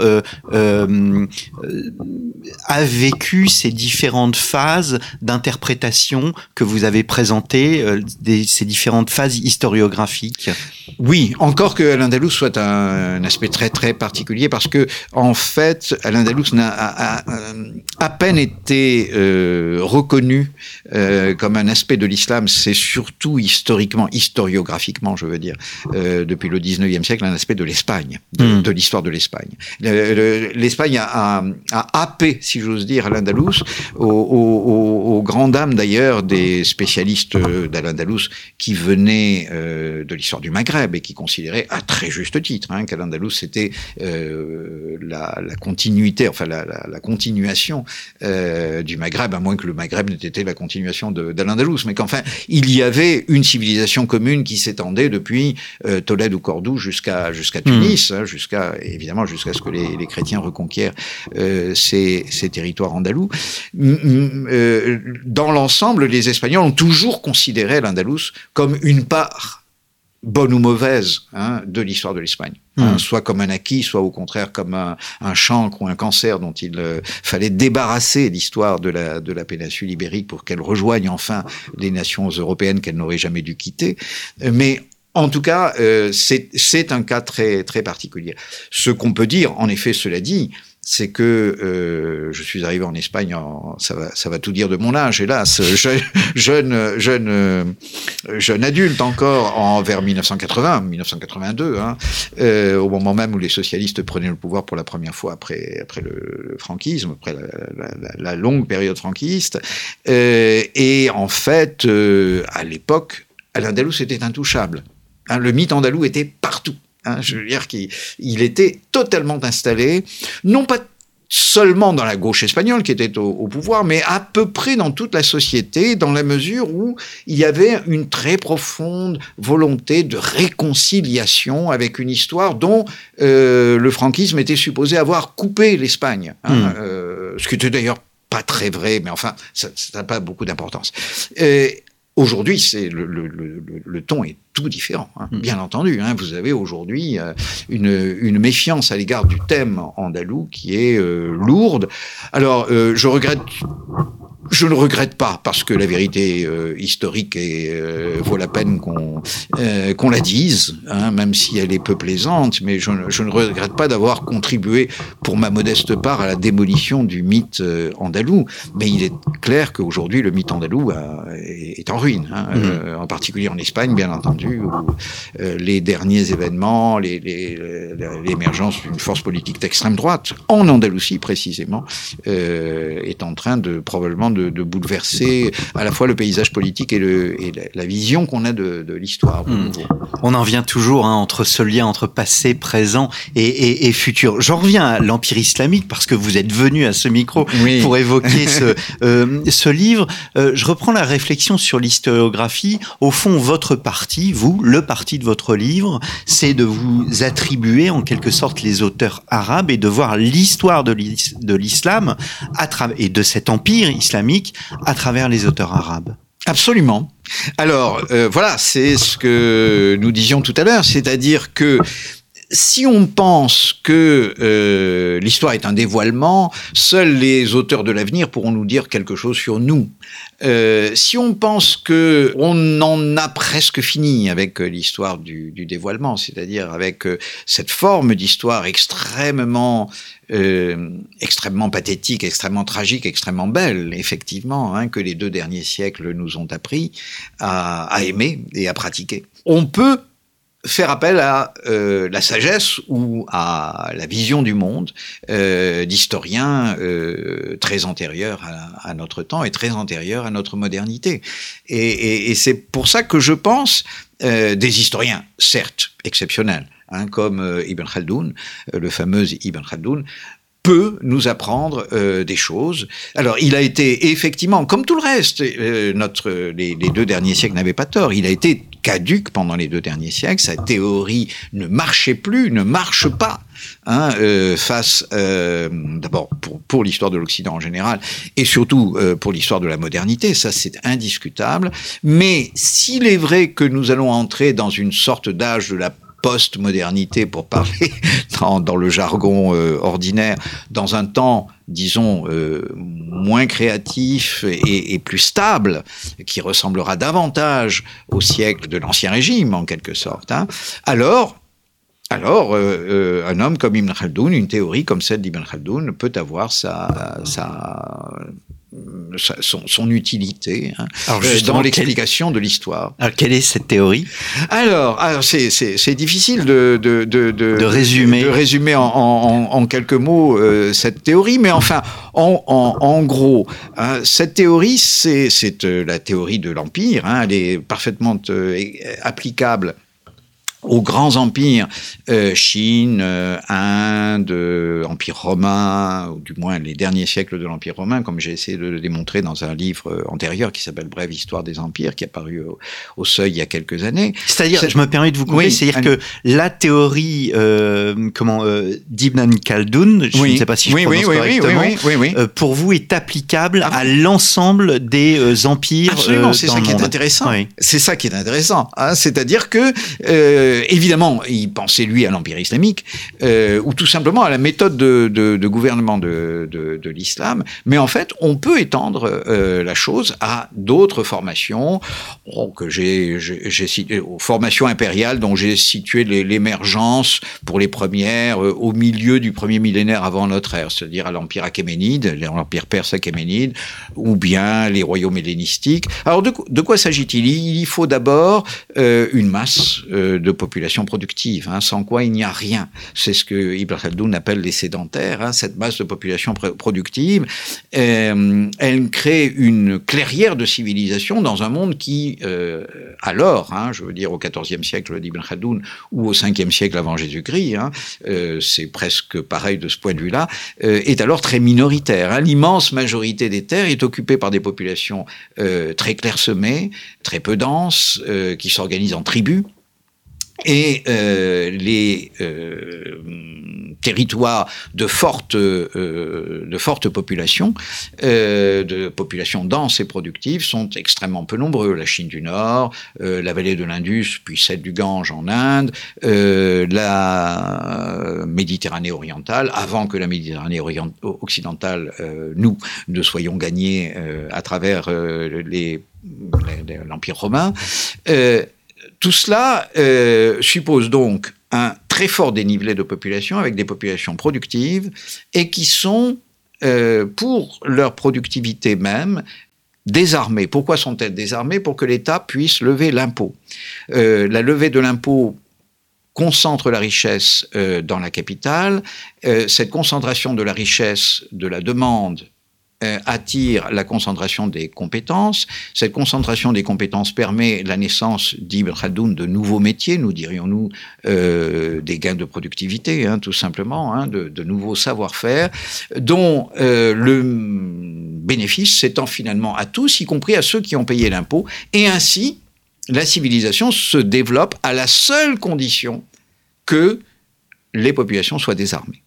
a vécu ces différentes phases d'interprétation que vous avez présentées, des, ces différentes phases historiographiques? Oui, encore que Al-Andalus soit un, un, aspect très très particulier parce que en fait, Al-Andalus n'a a, a, à peine été euh, reconnu euh, comme un aspect de l'islam. C'est surtout historiquement, historiographiquement, je veux dire, euh, depuis le 19e siècle, un aspect de l'Espagne, de, Mm. de l'histoire de l'Espagne. Le- le- L'Espagne a, a, happé, si j'ose dire, Al-Andalus, aux, aux, aux- aux grandes dames d'ailleurs des spécialistes euh, d'Al-Andalus qui venaient euh, de l'histoire du Maghreb et qui considéraient à très juste titre hein, qu'Al-Andalus c'était euh, la, la continuité, enfin la, la, la continuation euh, du Maghreb, à moins que le Maghreb n'ait été la continuation de- d'Al-Andalus, mais qu'enfin il y avait une civilisation commune qui s'étendait depuis euh, Tolède ou Cordoue jusqu'à jusqu'à Tunis, hein, jusqu'à évidemment jusqu'à ce que les, les chrétiens reconquièrent euh, ces, ces territoires andalous. Dans l'ensemble, les Espagnols ont toujours considéré l'Andalous comme une part bonne ou mauvaise hein, de l'histoire de l'Espagne. Hein, Mm. soit comme un acquis, soit au contraire comme un, un chancre ou un cancer dont il euh, fallait débarrasser l'histoire de la, de la péninsule ibérique pour qu'elle rejoigne enfin les nations européennes qu'elle n'aurait jamais dû quitter. Mais en tout cas, euh, c'est c'est un cas très, très particulier. Ce qu'on peut dire, en effet, cela dit, c'est que euh, je suis arrivé en Espagne, ça, va, tout dire de mon âge, hélas, jeune, jeune, euh, jeune adulte encore, en, vers 1980, 1982, hein, euh, au moment même où les socialistes prenaient le pouvoir pour la première fois après, après le, franquisme, après la, longue période franquiste. Et en fait, à l'époque, l'Andalous était intouchable. Hein, le mythe andalou était partout. Hein, je veux dire qu'il il était totalement installé, non pas seulement dans la gauche espagnole qui était au, au, pouvoir, mais à peu près dans toute la société, dans la mesure où il y avait une très profonde volonté de réconciliation avec une histoire dont euh, le franquisme était supposé avoir coupé l'Espagne. Hein, Mm. euh, ce qui était d'ailleurs pas très vrai, mais enfin, ça n'a pas beaucoup d'importance. Aujourd'hui, c'est le, le, le, le, ton est tout différent, hein, Mm. bien entendu. Hein, vous avez aujourd'hui euh, une, une, méfiance à l'égard du thème andalou qui est euh, lourde. Alors, euh, je regrette. Je ne regrette pas parce que la vérité euh, historique est, euh, vaut la peine qu'on euh, qu'on la dise, hein, même si elle est peu plaisante. Mais je, ne- je ne regrette pas d'avoir contribué, pour ma modeste part, à la démolition du mythe euh, andalou. Mais il est clair qu'aujourd'hui, le mythe andalou a- est, est en ruine, hein, Mhm. euh, en particulier en Espagne, bien entendu, où euh, les derniers événements, les- les- les- l'émergence d'une force politique d'extrême droite, en Andalousie précisément, euh, est en train de probablement de, de bouleverser à la fois le paysage politique et, le, et la, la vision qu'on a de, de l'histoire. Mm. nouveau. On en vient toujours hein, entre ce lien entre passé, présent et, et, et futur. J'en reviens à l'Empire islamique parce que vous êtes venu à ce micro Oui. pour évoquer ce, euh, ce livre. Euh, je reprends la réflexion sur l'historiographie. Au fond, votre parti, vous, le parti de votre livre, c'est de vous attribuer en quelque sorte les auteurs arabes et de voir l'histoire de l'is- de l'islam à et de cet empire islamique à travers les auteurs arabes. Absolument. Alors, euh, voilà, c'est ce que nous disions tout à l'heure, c'est-à-dire que si on pense que euh, l'histoire est un dévoilement, seuls les auteurs de l'avenir pourront nous dire quelque chose sur nous. Euh, si on pense que on en a presque fini avec l'histoire du, dévoilement, c'est-à-dire avec cette forme d'histoire extrêmement euh, extrêmement pathétique, extrêmement tragique, extrêmement belle, effectivement, hein, que les deux derniers siècles nous ont appris à, aimer et à pratiquer. On peut faire appel à euh, la sagesse ou à la vision du monde euh, d'historiens euh, très antérieurs à, à, notre temps et très antérieurs à notre modernité. Et, et, et c'est pour ça que je pense euh, des historiens, certes exceptionnels, hein, comme euh, Ibn Khaldoun, euh, le fameux Ibn Khaldoun, peut nous apprendre des choses. Alors, il a été effectivement, comme tout le reste, notre les, deux derniers siècles n'avaient pas tort. Il a été caduque pendant les deux derniers siècles. Sa théorie ne marchait plus, ne marche pas. Hein, euh, face euh, d'abord pour, pour l'histoire de l'Occident en général et surtout euh, pour l'histoire de la modernité, ça c'est indiscutable. Mais s'il est vrai que nous allons entrer dans une sorte d'âge de la post-modernité, pour parler dans, le jargon euh, ordinaire, dans un temps, disons, euh, moins créatif et, plus stable, qui ressemblera davantage au siècle de l'Ancien Régime, en quelque sorte, hein, alors alors, euh, un homme comme Ibn Khaldoun, une théorie comme celle d'Ibn Khaldoun, peut avoir sa, sa son, son, utilité hein, alors euh, dans l'explication de l'histoire. Alors, quelle est cette théorie? Alors, alors c'est difficile de, de, de, de, résumer, de résumer en, en, en quelques mots euh, cette théorie, mais enfin, en, en gros, hein, cette théorie, c'est euh, la théorie de l'Empire, hein, elle est parfaitement euh, applicable aux grands empires, euh, Chine, euh, Inde, euh, Empire romain, ou du moins les derniers siècles de l'Empire romain, comme j'ai essayé de le démontrer dans un livre euh, antérieur qui s'appelle Brève Histoire des Empires, qui est paru au, au Seuil il y a quelques années. C'est-à-dire, je me permets de vous couper, oui, c'est-à-dire que la théorie, comment, d'Ibn Khaldoun, je oui, ne sais pas si je oui, prononce correctement, pour vous est applicable ah, à l'ensemble des empires. Absolument, c'est ça qui est intéressant. C'est ça qui est intéressant. Hein, C'est-à-dire que euh, évidemment, il pensait lui à l'empire islamique, euh, ou tout simplement à la méthode de, gouvernement de, l'islam. Mais en fait, on peut étendre euh, la chose à d'autres formations oh, que j'ai aux formations impériales dont j'ai situé l'émergence pour les premières au milieu du premier millénaire avant notre ère, c'est-à-dire à, l'empire achéménide, l'empire perse achéménide, ou bien les royaumes hellénistiques. Alors de, quoi s'agit-il? Il faut d'abord une masse de population productive, hein, sans quoi il n'y a rien. C'est ce que Ibn Khaldoun appelle les sédentaires, hein, cette masse de population productive. Euh, elle crée une clairière de civilisation dans un monde qui, euh, alors, hein, je veux dire au XIVe siècle d'Ibn Khaldoun ou au 5e siècle avant Jésus-Christ, euh, c'est presque pareil de ce point de vue-là, est alors très minoritaire. L'immense majorité des terres est occupée par des populations très clairsemées, très peu denses, qui s'organisent en tribus et euh, les euh, territoires de fortes euh, de fortes populations, euh, de populations denses et productives, sont extrêmement peu nombreux. La Chine du Nord, euh, la vallée de l'Indus, puis celle du Gange en Inde, euh, la Méditerranée orientale, avant que la Méditerranée occidentale, nous, ne soyons gagnés à travers l'Empire romain. Tout cela euh, suppose donc un très fort dénivelé de population avec des populations productives et qui sont, euh, pour leur productivité même, désarmées. Pourquoi sont-elles désarmées? Pour que l'État puisse lever l'impôt. Euh, la levée de l'impôt concentre la richesse dans la capitale. Cette concentration de la richesse, de la demande attire la concentration des compétences. Cette concentration des compétences permet la naissance d'Ibn Khaldoun de nouveaux métiers, nous dirions-nous euh, des gains de productivité, hein, tout simplement, hein, de, de, nouveaux savoir-faire, dont euh, le bénéfice s'étend finalement à tous, y compris à ceux qui ont payé l'impôt, et ainsi la civilisation se développe à la seule condition que les populations soient désarmées.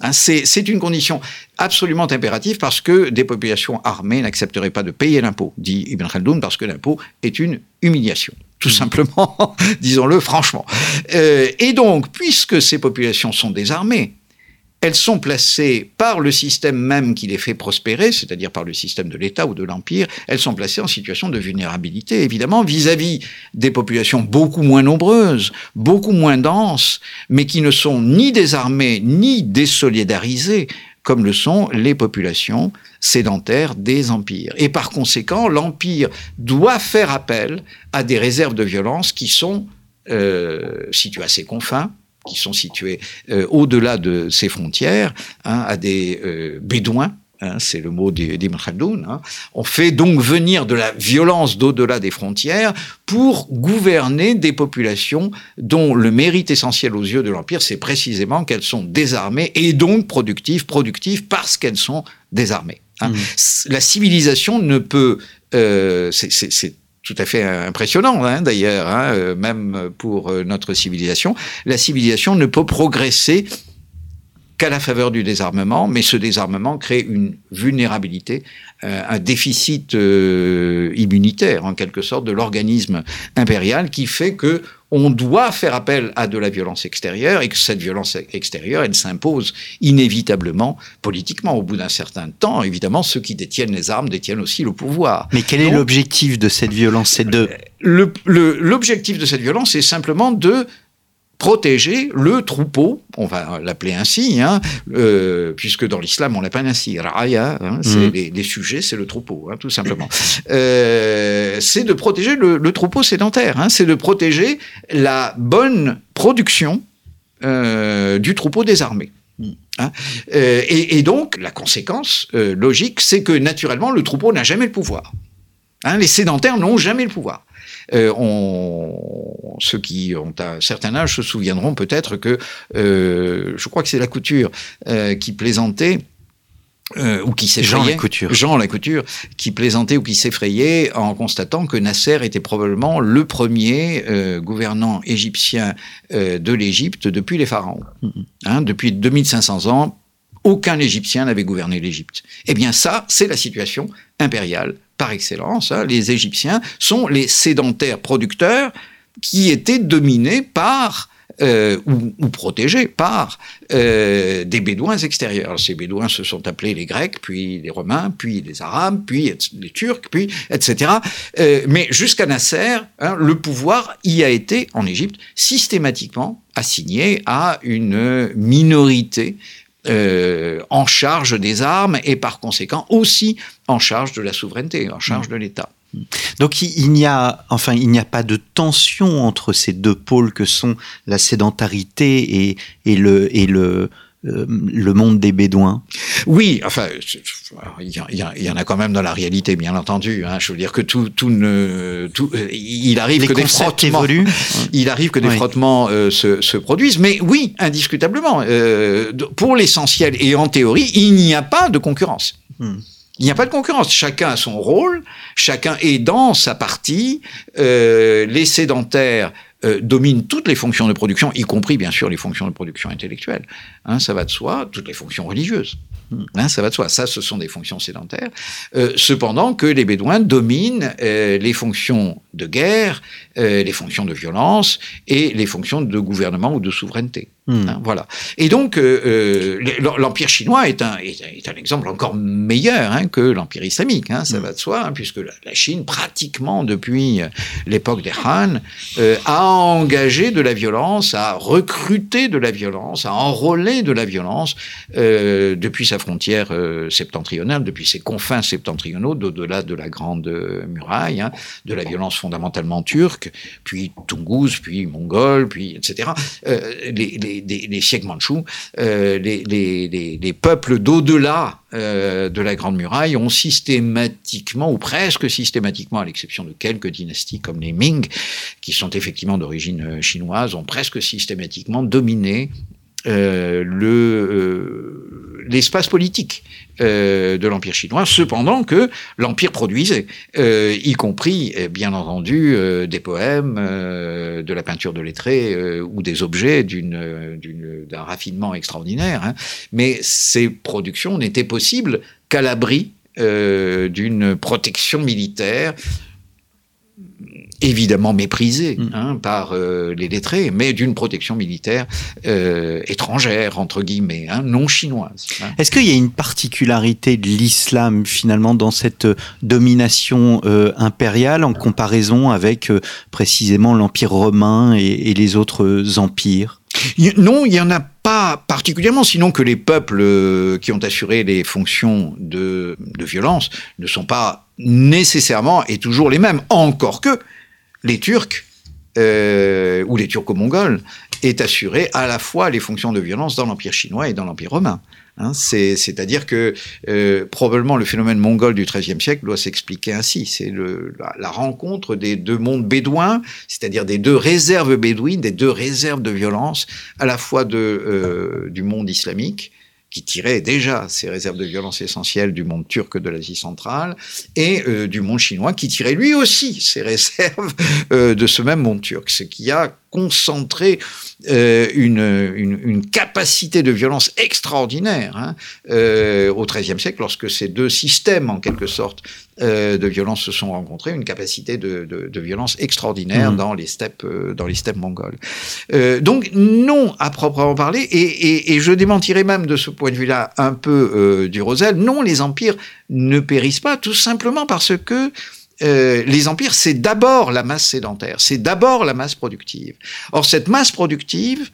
Hein, c'est une condition absolument impérative parce que des populations armées n'accepteraient pas de payer l'impôt, dit Ibn Khaldoun, parce que l'impôt est une humiliation. Tout mmh. simplement, disons-le franchement. Euh, et donc, puisque ces populations sont désarmées, elles sont placées par le système même qui les fait prospérer, c'est-à-dire par le système de l'État ou de l'Empire, elles sont placées en situation de vulnérabilité, évidemment, vis-à-vis -vis des populations beaucoup moins nombreuses, beaucoup moins denses, mais qui ne sont ni désarmées ni désolidarisées, comme le sont les populations sédentaires des empires. Et par conséquent, l'Empire doit faire appel à des réserves de violence qui sont euh, situées à ses confins, qui sont situés euh, au-delà de ces frontières, hein, à des euh, bédouins Hein, c'est le mot d'Ibn Khaldoun. Hein. On fait donc venir de la violence d'au-delà des frontières pour gouverner des populations dont le mérite essentiel aux yeux de l'Empire, c'est précisément qu'elles sont désarmées et donc productives, productives parce qu'elles sont désarmées. Mmh. La civilisation ne peut... Euh, c'est tout à fait impressionnant hein, d'ailleurs, hein, euh, même pour euh, notre civilisation. La civilisation ne peut progresser qu'à la faveur du désarmement, mais ce désarmement crée une vulnérabilité, euh, un déficit immunitaire en quelque sorte de l'organisme impérial qui fait que on doit faire appel à de la violence extérieure et que cette violence extérieure, elle s'impose inévitablement politiquement. Au bout d'un certain temps, évidemment, ceux qui détiennent les armes détiennent aussi le pouvoir. Mais quel est l'objectif de cette violence? C'est de l'objectif de cette violence, c'est simplement de protéger le troupeau, on va l'appeler ainsi, hein, euh, puisque dans l'islam on l'appelle ainsi, raya, hein, c'est mhm. les, sujets, c'est le troupeau, hein, tout simplement. Euh, c'est de protéger le, troupeau sédentaire, c'est de protéger la bonne production euh, du troupeau désarmé. Hein. Et, et, donc, la conséquence logique, c'est que naturellement, le troupeau n'a jamais le pouvoir. Hein, les sédentaires n'ont jamais le pouvoir. Euh, on, ceux qui ont un certain âge se souviendront peut-être que, euh, je crois que c'est la couture euh, qui plaisantait. ou qui s'effrayait, Jean la couture. Jean la couture, qui plaisantait ou qui s'effrayait en constatant que Nasser était probablement le premier gouvernant égyptien de l'Égypte depuis les pharaons. Mm-hmm. Hein, depuis 2500 ans, aucun Égyptien n'avait gouverné l'Égypte. Eh bien ça, c'est la situation impériale par excellence. Hein, les Égyptiens sont les sédentaires producteurs qui étaient dominés par euh, ou, protégés par euh, des Bédouins extérieurs. Ces Bédouins se sont appelés les Grecs, puis les Romains, puis les Arabes, puis les Turcs, puis etc. Euh, mais jusqu'à Nasser, hein, le pouvoir y a été en Égypte systématiquement assigné à une minorité euh, en charge des armes et par conséquent aussi en charge de la souveraineté, en charge de l'État. Donc il, n'y a, enfin, il n'y a pas de tension entre ces deux pôles que sont la sédentarité et, et le, et le, euh, le monde des Bédouins Oui, enfin, il y, en a quand même dans la réalité, bien entendu. Hein. Je veux dire que tout, tout ne, tout, euh, il arrive que des frottements, il arrive que des frottements euh, se, se, produisent, mais oui, indiscutablement. pour l'essentiel et en théorie, il n'y a pas de concurrence. Hmm. Il n'y a pas de concurrence. Chacun a son rôle, chacun est dans sa partie. les sédentaires euh, domine toutes les fonctions de production, y compris bien sûr les fonctions de production intellectuelle. Hein, ça va de soi, toutes les fonctions religieuses. Hein, ça va de soi. Ça, ce sont des fonctions sédentaires. Euh, cependant que les Bédouins dominent euh, les fonctions de guerre, euh, les fonctions de violence et les fonctions de gouvernement ou de souveraineté. Hmm. Hein, voilà. Et donc, euh, euh, l'Empire chinois est un, est, un exemple encore meilleur hein, que l'Empire islamique, hein, ça hmm. va de soi, puisque la, Chine, pratiquement depuis l'époque des Han, a engagé de la violence, a recruté de la violence, a enrôlé de la violence depuis sa frontière septentrionale, depuis ses confins septentrionaux, d'au-delà de la Grande Muraille, de la violence fondamentalement turque, puis Tungus, puis mongol, puis etc. Euh, les, les, les, siècles mandchous, euh, les, les, peuples d'au-delà euh, de la Grande Muraille ont systématiquement, ou presque systématiquement, à l'exception de quelques dynasties comme les Ming, qui sont effectivement d'origine chinoise, ont presque systématiquement dominé le l'espace politique euh, de l'Empire chinois, cependant que l'Empire produisait, euh, y compris, euh, bien entendu, des poèmes, de la peinture de lettrés ou des objets d'un raffinement extraordinaire. Hein. Mais ces productions n'étaient possibles qu'à l'abri d'une protection militaire évidemment méprisé mm. hein, par euh, les lettrés, mais d'une protection militaire euh, étrangère, entre guillemets, hein, non chinoise. Hein. Est-ce qu'il y a une particularité de l'islam, finalement, dans cette domination euh, impériale en comparaison avec précisément l'Empire romain et, les autres empires? Non, il n'y en a pas particulièrement, sinon que les peuples qui ont assuré les fonctions de, de violence ne sont pas nécessairement et toujours les mêmes. Encore que les Turcs euh, ou les Turco-Mongols est assuré à la fois les fonctions de violence dans l'Empire chinois et dans l'Empire romain. Hein, C'est-à-dire que euh, probablement le phénomène mongol du XIIIe siècle doit s'expliquer ainsi. C'est la, la, rencontre des deux mondes bédouins, c'est-à-dire des deux réserves bédouines, des deux réserves de violence, à la fois de, euh, du monde islamique qui tirait déjà ses réserves de violence essentielles du monde turc de l'Asie centrale, et euh, du monde chinois qui tirait lui aussi ses réserves euh, de ce même monde turc, ce qui a concentré euh, une, une, une, capacité de violence extraordinaire hein, euh, au XIIIe siècle, lorsque ces deux systèmes, en quelque sorte, euh, de violence se sont rencontrés, une capacité de, de, de violence extraordinaire mmh. dans les steppes, dans les steppes mongoles. Donc non, à proprement parler, et, et, et, je démentirais même de ce point de vue-là un peu du Rosel, non, les empires ne périssent pas, tout simplement parce que euh, les empires, c'est d'abord la masse sédentaire, c'est d'abord la masse productive. Or, cette masse productive,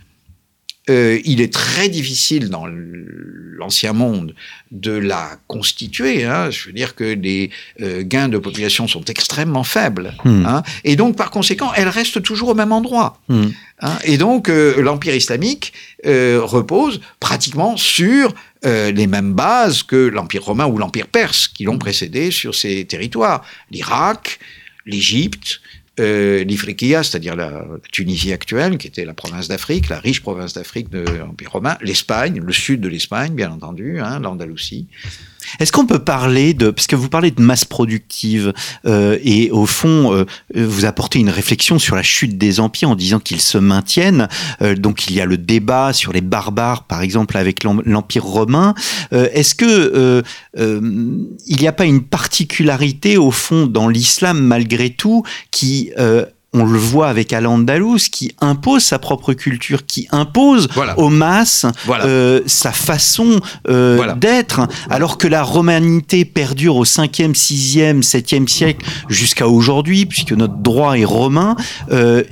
euh, il est très difficile dans l'ancien monde de la constituer. Hein. Je veux dire que les euh, gains de population sont extrêmement faibles. Mmh. Hein. Et donc, par conséquent, elle reste toujours au même endroit. Mmh. Hein. Et donc, euh, l'Empire islamique repose pratiquement sur euh, les mêmes bases que l'Empire romain ou l'Empire perse qui l'ont précédé sur ces territoires. L'Irak, l'Égypte, euh, l'Ifriqiya, c'est-à-dire la Tunisie actuelle, qui était la province d'Afrique, la riche province d'Afrique de l'Empire romain, l'Espagne, le sud de l'Espagne, bien entendu, hein, l'Andalousie. Est-ce qu'on peut parler de, parce que vous parlez de masse productive euh, et au fond euh, vous apportez une réflexion sur la chute des empires en disant qu'ils se maintiennent. Euh, donc il y a le débat sur les barbares, par exemple avec l'empire romain. Est-ce que il n'y a pas une particularité au fond dans l'islam malgré tout qui on le voit avec Al-Andalus, qui impose sa propre culture, qui impose voilà. aux masses voilà. euh, sa façon euh, voilà. d'être, alors que la romanité perdure au 5e, 6e, 7e siècle jusqu'à aujourd'hui, puisque notre droit est romain, euh,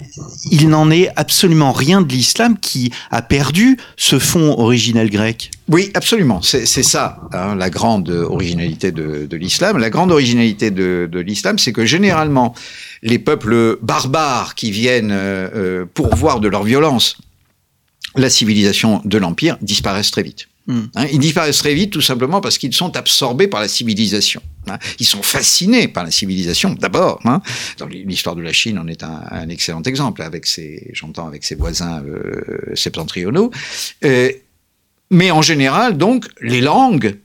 il n'en est absolument rien de l'islam qui a perdu ce fond originel grec. Oui, absolument. C'est ça, hein, la grande originalité de, de l'islam. La grande originalité de, de l'islam, c'est que généralement, les peuples barbares qui viennent euh, pourvoir de leur violence la civilisation de l'Empire disparaissent très vite. Mm. Hein, ils disparaissent très vite tout simplement parce qu'ils sont absorbés par la civilisation. Hein. Ils sont fascinés par la civilisation d'abord. Hein. Dans l'histoire de la Chine, on est un, un excellent exemple avec ses, j'entends avec ses voisins euh, septentrionaux. Euh, mais en général, donc, les langues,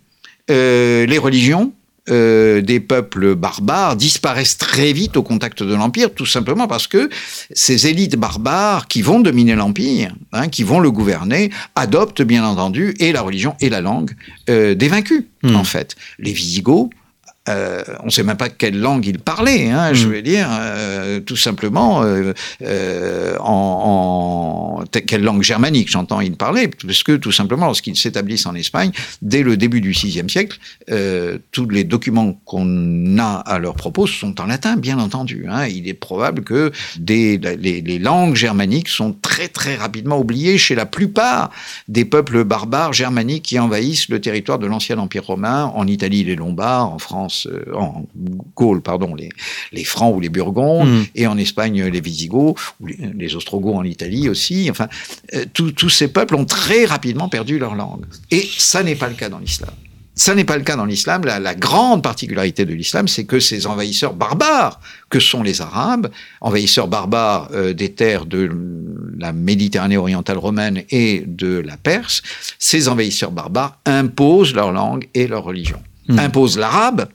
euh, les religions euh, des peuples barbares disparaissent très vite au contact de l'Empire, tout simplement parce que ces élites barbares qui vont dominer l'Empire, hein, qui vont le gouverner, adoptent bien entendu et la religion et la langue euh, des vaincus, mmh. en fait. Les Visigoths, euh, on ne sait même pas quelle langue il parlait, hein, mmh. je veux dire, euh, tout simplement euh, en, en, quelle langue germanique, j'entends, il parlait, parce que tout simplement, lorsqu'ils s'établissent en Espagne, dès le début du VIe siècle, tous les documents qu'on a à leur propos sont en latin, bien entendu. Hein. Il est probable que des, les, les, langues germaniques sont très très rapidement oubliées chez la plupart des peuples barbares germaniques qui envahissent le territoire de l'ancien Empire romain, en Italie les Lombards, en France euh, en Gaule, pardon, les, les Francs ou les Burgondes, mmh. et en Espagne les Visigoths, ou les, les Ostrogoths en Italie aussi. Enfin, euh, tous ces peuples ont très rapidement perdu leur langue. Et ça n'est pas le cas dans l'islam. Ça n'est pas le cas dans l'islam. La, la, grande particularité de l'islam, c'est que ces envahisseurs barbares, que sont les Arabes, envahisseurs barbares euh, des terres de la Méditerranée orientale romaine et de la Perse, ces envahisseurs barbares imposent leur langue et leur religion. Mmh. Imposent l'arabe,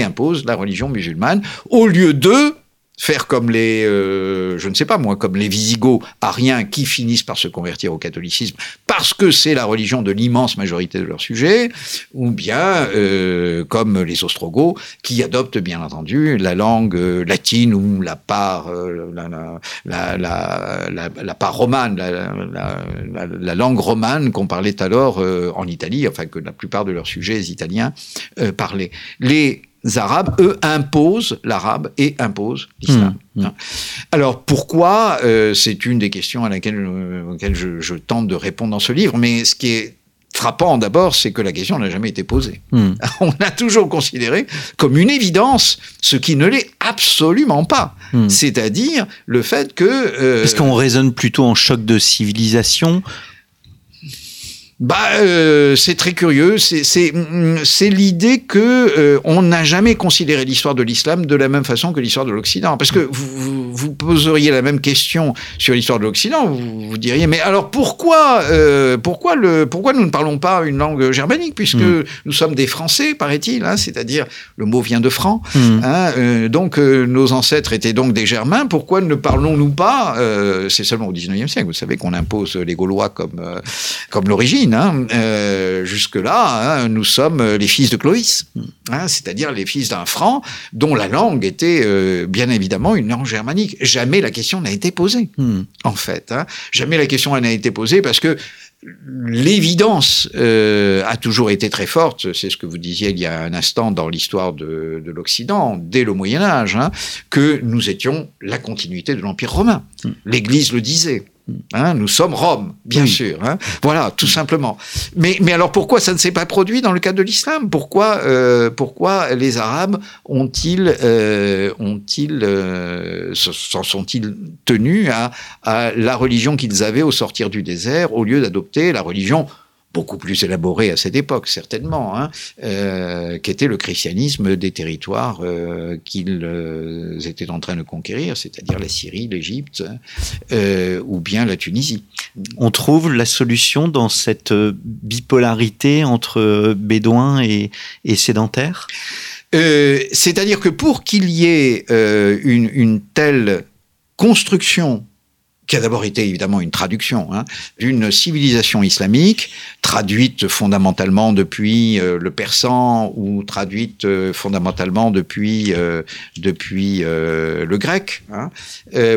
impose la religion musulmane, au lieu de faire comme les, euh, je ne sais pas moi, comme les Visigoths ariens qui finissent par se convertir au catholicisme parce que c'est la religion de l'immense majorité de leurs sujets, ou bien euh, comme les Ostrogoths qui adoptent bien entendu la langue euh, latine ou la part, la, la, la, part romane, la, langue romane qu'on parlait alors en Italie, enfin que la plupart de leurs sujets italiens parlaient. Les Arabes, eux, imposent l'arabe et imposent l'islam. Mmh, mmh. Alors pourquoi euh, C'est une des questions à laquelle, euh, auxquelles je, je, tente de répondre dans ce livre, mais ce qui est frappant d'abord, c'est que la question n'a jamais été posée. Mmh. On a toujours considéré comme une évidence ce qui ne l'est absolument pas. C'est-à-dire le fait que... Euh, Est-ce qu'on raisonne plutôt en choc de civilisation bah, euh, c'est très curieux. C'est l'idée que euh, on n'a jamais considéré l'histoire de l'islam de la même façon que l'histoire de l'Occident. Parce que vous, vous, poseriez la même question sur l'histoire de l'Occident, vous, vous, diriez mais alors pourquoi euh, pourquoi le pourquoi nous ne parlons pas une langue germanique puisque mm. nous sommes des Français, paraît-il, hein, c'est-à-dire le mot vient de franc. Mm. Hein, euh, donc euh, nos ancêtres étaient donc des Germains. Pourquoi ne parlons-nous pas C'est seulement au 19e siècle. Vous savez qu'on impose les Gaulois comme comme l'origine. Hein. Euh, jusque-là, hein, nous sommes les fils de Clovis, hein, c'est-à-dire les fils d'un franc dont la langue était euh, bien évidemment une langue germanique. Jamais la question n'a été posée, hmm. en fait. Jamais la question n'a été posée parce que l'évidence euh, a toujours été très forte, c'est ce que vous disiez il y a un instant dans l'histoire de, l'Occident, dès le Moyen Âge, que nous étions la continuité de l'Empire romain. Hmm. L'Église le disait. Hein, nous sommes Rome, bien sûr. Hein. Voilà, tout simplement. Mais, mais alors pourquoi ça ne s'est pas produit dans le cas de l'islam? Pourquoi, euh, pourquoi les Arabes ont-ils, euh, ont-ils, euh, s'en sont-ils tenus à, à la religion qu'ils avaient au sortir du désert au lieu d'adopter la religion beaucoup plus élaboré à cette époque, certainement, hein, euh, qu'était le christianisme des territoires euh, qu'ils euh, étaient en train de conquérir, c'est-à-dire la Syrie, l'Égypte ou bien la Tunisie. On trouve la solution dans cette bipolarité entre bédouins et, et sédentaires? C'est-à-dire que pour qu'il y ait une, une telle construction qui a d'abord été évidemment une traduction hein, d'une civilisation islamique, traduite fondamentalement depuis euh, le persan ou traduite euh, fondamentalement depuis, euh, depuis le grec, hein,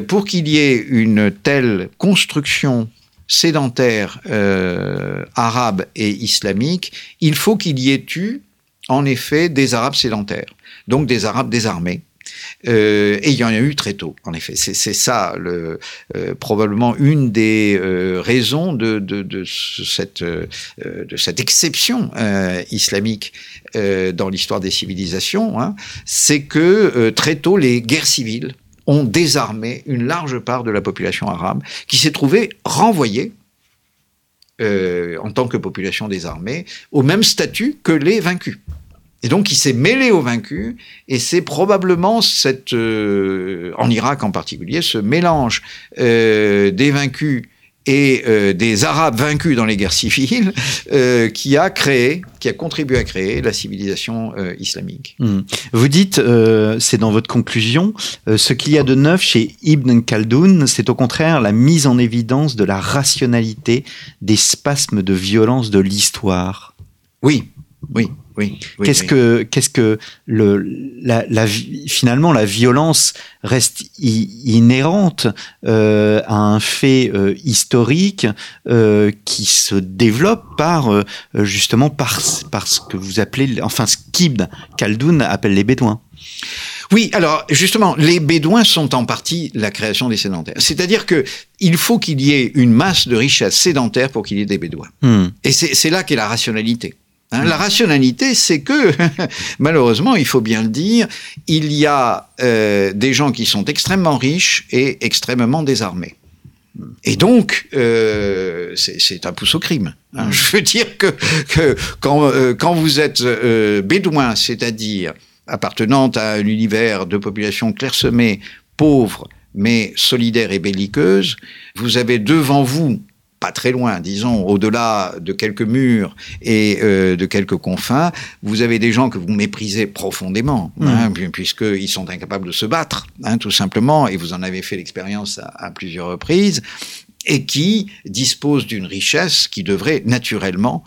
pour qu'il y ait une telle construction sédentaire arabe et islamique, il faut qu'il y ait eu en effet des Arabes sédentaires, donc des Arabes désarmés, euh, et il y en a eu très tôt, en effet. C'est ça, euh, probablement une des euh, raisons de cette exception islamique dans l'histoire des civilisations. Hein. C'est que très tôt, les guerres civiles ont désarmé une large part de la population arabe qui s'est trouvée renvoyée en tant que population désarmée au même statut que les vaincus. Et donc, il s'est mêlé aux vaincus, et c'est probablement cette, euh, en Irak en particulier, ce mélange euh, des vaincus et euh, des Arabes vaincus dans les guerres civiles euh, qui a créé, qui a contribué à créer la civilisation euh, islamique. Hmm. Vous dites, c'est dans votre conclusion, ce qu'il y a de neuf chez Ibn Khaldoun, c'est au contraire la mise en évidence de la rationalité des spasmes de violence de l'histoire. Oui, oui. Oui, qu'est-ce que qu'est-ce que le la, la, finalement la violence reste inhérente euh, à un fait euh, historique euh, qui se développe par justement par par ce que vous appelez enfin ce qu'Ibn Khaldoun appelle les Bédouins. Oui, alors justement, les Bédouins sont en partie la création des sédentaires. C'est-à-dire que il faut qu'il y ait une masse de richesse sédentaire pour qu'il y ait des Bédouins. Hmm. Et c'est là qu'est la rationalité. Hein, la rationalité, c'est que, malheureusement, il faut bien le dire, il y a euh, des gens qui sont extrêmement riches et extrêmement désarmés. Et donc, euh, c'est un pouce au crime. Hein. Je veux dire que, quand, euh, quand, vous êtes bédouin, c'est-à-dire appartenant à un univers de population clairsemée, pauvre, mais solidaire et belliqueuse, vous avez devant vous pas très loin, disons, au-delà de quelques murs et euh, de quelques confins, vous avez des gens que vous méprisez profondément, mmh. hein, puisqu'ils sont incapables de se battre, hein, tout simplement, et vous en avez fait l'expérience à, plusieurs reprises, et qui disposent d'une richesse qui devrait naturellement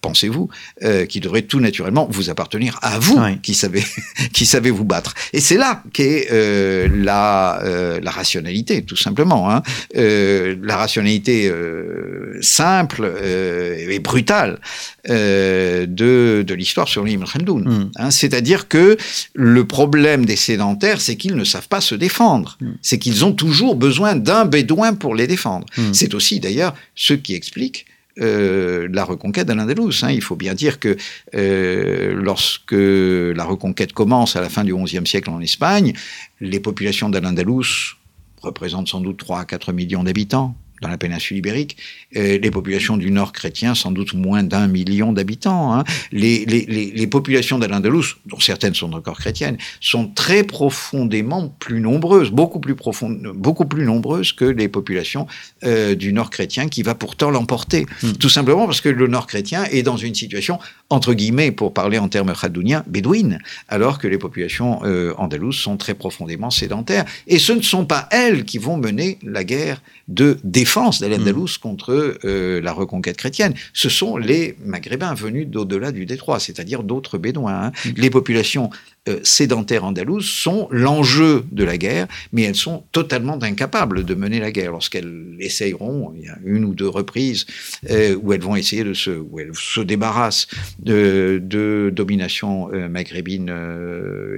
pensez-vous, euh, qui devrait tout naturellement vous appartenir à vous, qui savez, qui savez vous battre. Et c'est là qu'est euh, la, euh, la rationalité, tout simplement. Hein. Euh, la rationalité euh, simple et brutale de, de l'histoire sur l'Ibn Khaldoun. Mm. Hein. C'est-à-dire que le problème des sédentaires, c'est qu'ils ne savent pas se défendre. Mm. C'est qu'ils ont toujours besoin d'un bédouin pour les défendre. Mm. C'est aussi d'ailleurs ce qui explique euh, la reconquête de l'Andalous. Hein. Il faut bien dire que euh, lorsque la reconquête commence à la fin du XIe siècle en Espagne, les populations de l'Andalous représentent sans doute 3 à 4 millions d'habitants dans la péninsule ibérique, euh, les populations du nord chrétien, sans doute moins d'un million d'habitants. Hein. Les, les, les, populations d'Al-Andalus, dont certaines sont encore chrétiennes, sont très profondément plus nombreuses, beaucoup plus profondes, beaucoup plus nombreuses que les populations euh, du nord chrétien, qui va pourtant l'emporter. Hmm. Tout simplement parce que le nord chrétien est dans une situation, entre guillemets, pour parler en termes khadouniens, bédouine, alors que les populations euh, andalouses sont très profondément sédentaires. Et ce ne sont pas elles qui vont mener la guerre de défense d'Al-Andalus mm. contre euh, la reconquête chrétienne. Ce sont les Maghrébins venus d'au-delà du détroit, c'est-à-dire d'autres Bédouins. Hein. Mm. Les populations euh, sédentaires andalouses sont l'enjeu de la guerre, mais elles sont totalement incapables de mener la guerre. Lorsqu'elles essayeront, il y a une ou deux reprises euh, où elles vont essayer de se, où elles se débarrassent de, de domination maghrébine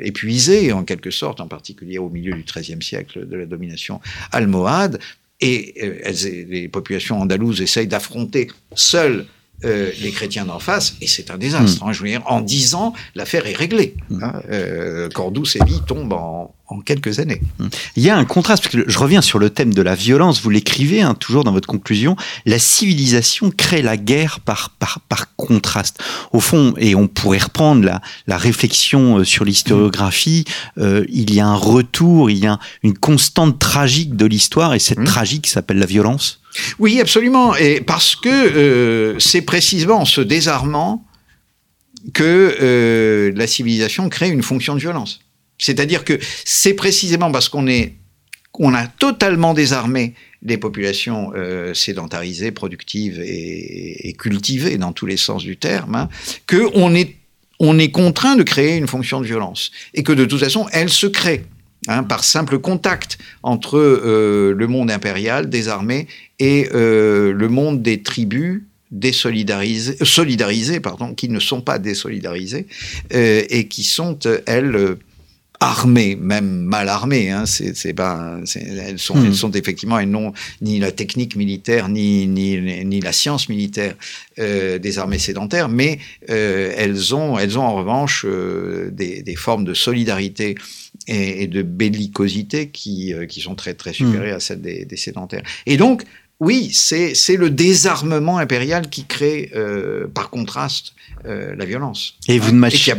épuisée, en quelque sorte, en particulier au milieu du XIIIe siècle, de la domination almohade, et euh, les populations andalouses essayent d'affronter seules euh, les chrétiens d'en face, et c'est un désastre. Hein, je veux dire, en dix ans, l'affaire est réglée. Hmm. Hein, euh, Cordoue, Séville tombe en, en, quelques années. Hmm. Il y a un contraste, parce que je reviens sur le thème de la violence, vous l'écrivez hein, toujours dans votre conclusion, la civilisation crée la guerre par, par, par contraste. Au fond, et on pourrait reprendre la, la réflexion euh, sur l'historiographie, euh, il y a un retour, il y a une constante tragique de l'histoire, et cette tragique s'appelle la violence oui, absolument. Et parce que euh, c'est précisément en se désarmant que euh, la civilisation crée une fonction de violence. C'est-à-dire que c'est précisément parce qu'on est, on a totalement désarmé des populations euh, sédentarisées, productives et, cultivées dans tous les sens du terme, hein, qu'on est, on est contraint de créer une fonction de violence et que de toute façon, elle se crée. Hein, par simple contact entre euh, le monde impérial désarmé et euh, le monde des tribus désolidarisées, solidarisées, pardon, qui ne sont pas désolidarisées euh, et qui sont, elles, armées, même mal armées. Hein, c'est, elles, sont, elles hmm. sont effectivement, elles n'ont ni la technique militaire, ni, ni, ni la science militaire des armées sédentaires, mais elles, ont, elles ont en revanche des, des, formes de solidarité et, de bellicosité qui, euh, qui sont très, très supérieures hmm. à celles des, des sédentaires. Et donc, oui, c'est le désarmement impérial qui crée, euh, par contraste, euh, la violence. Et vous, ne mâchez,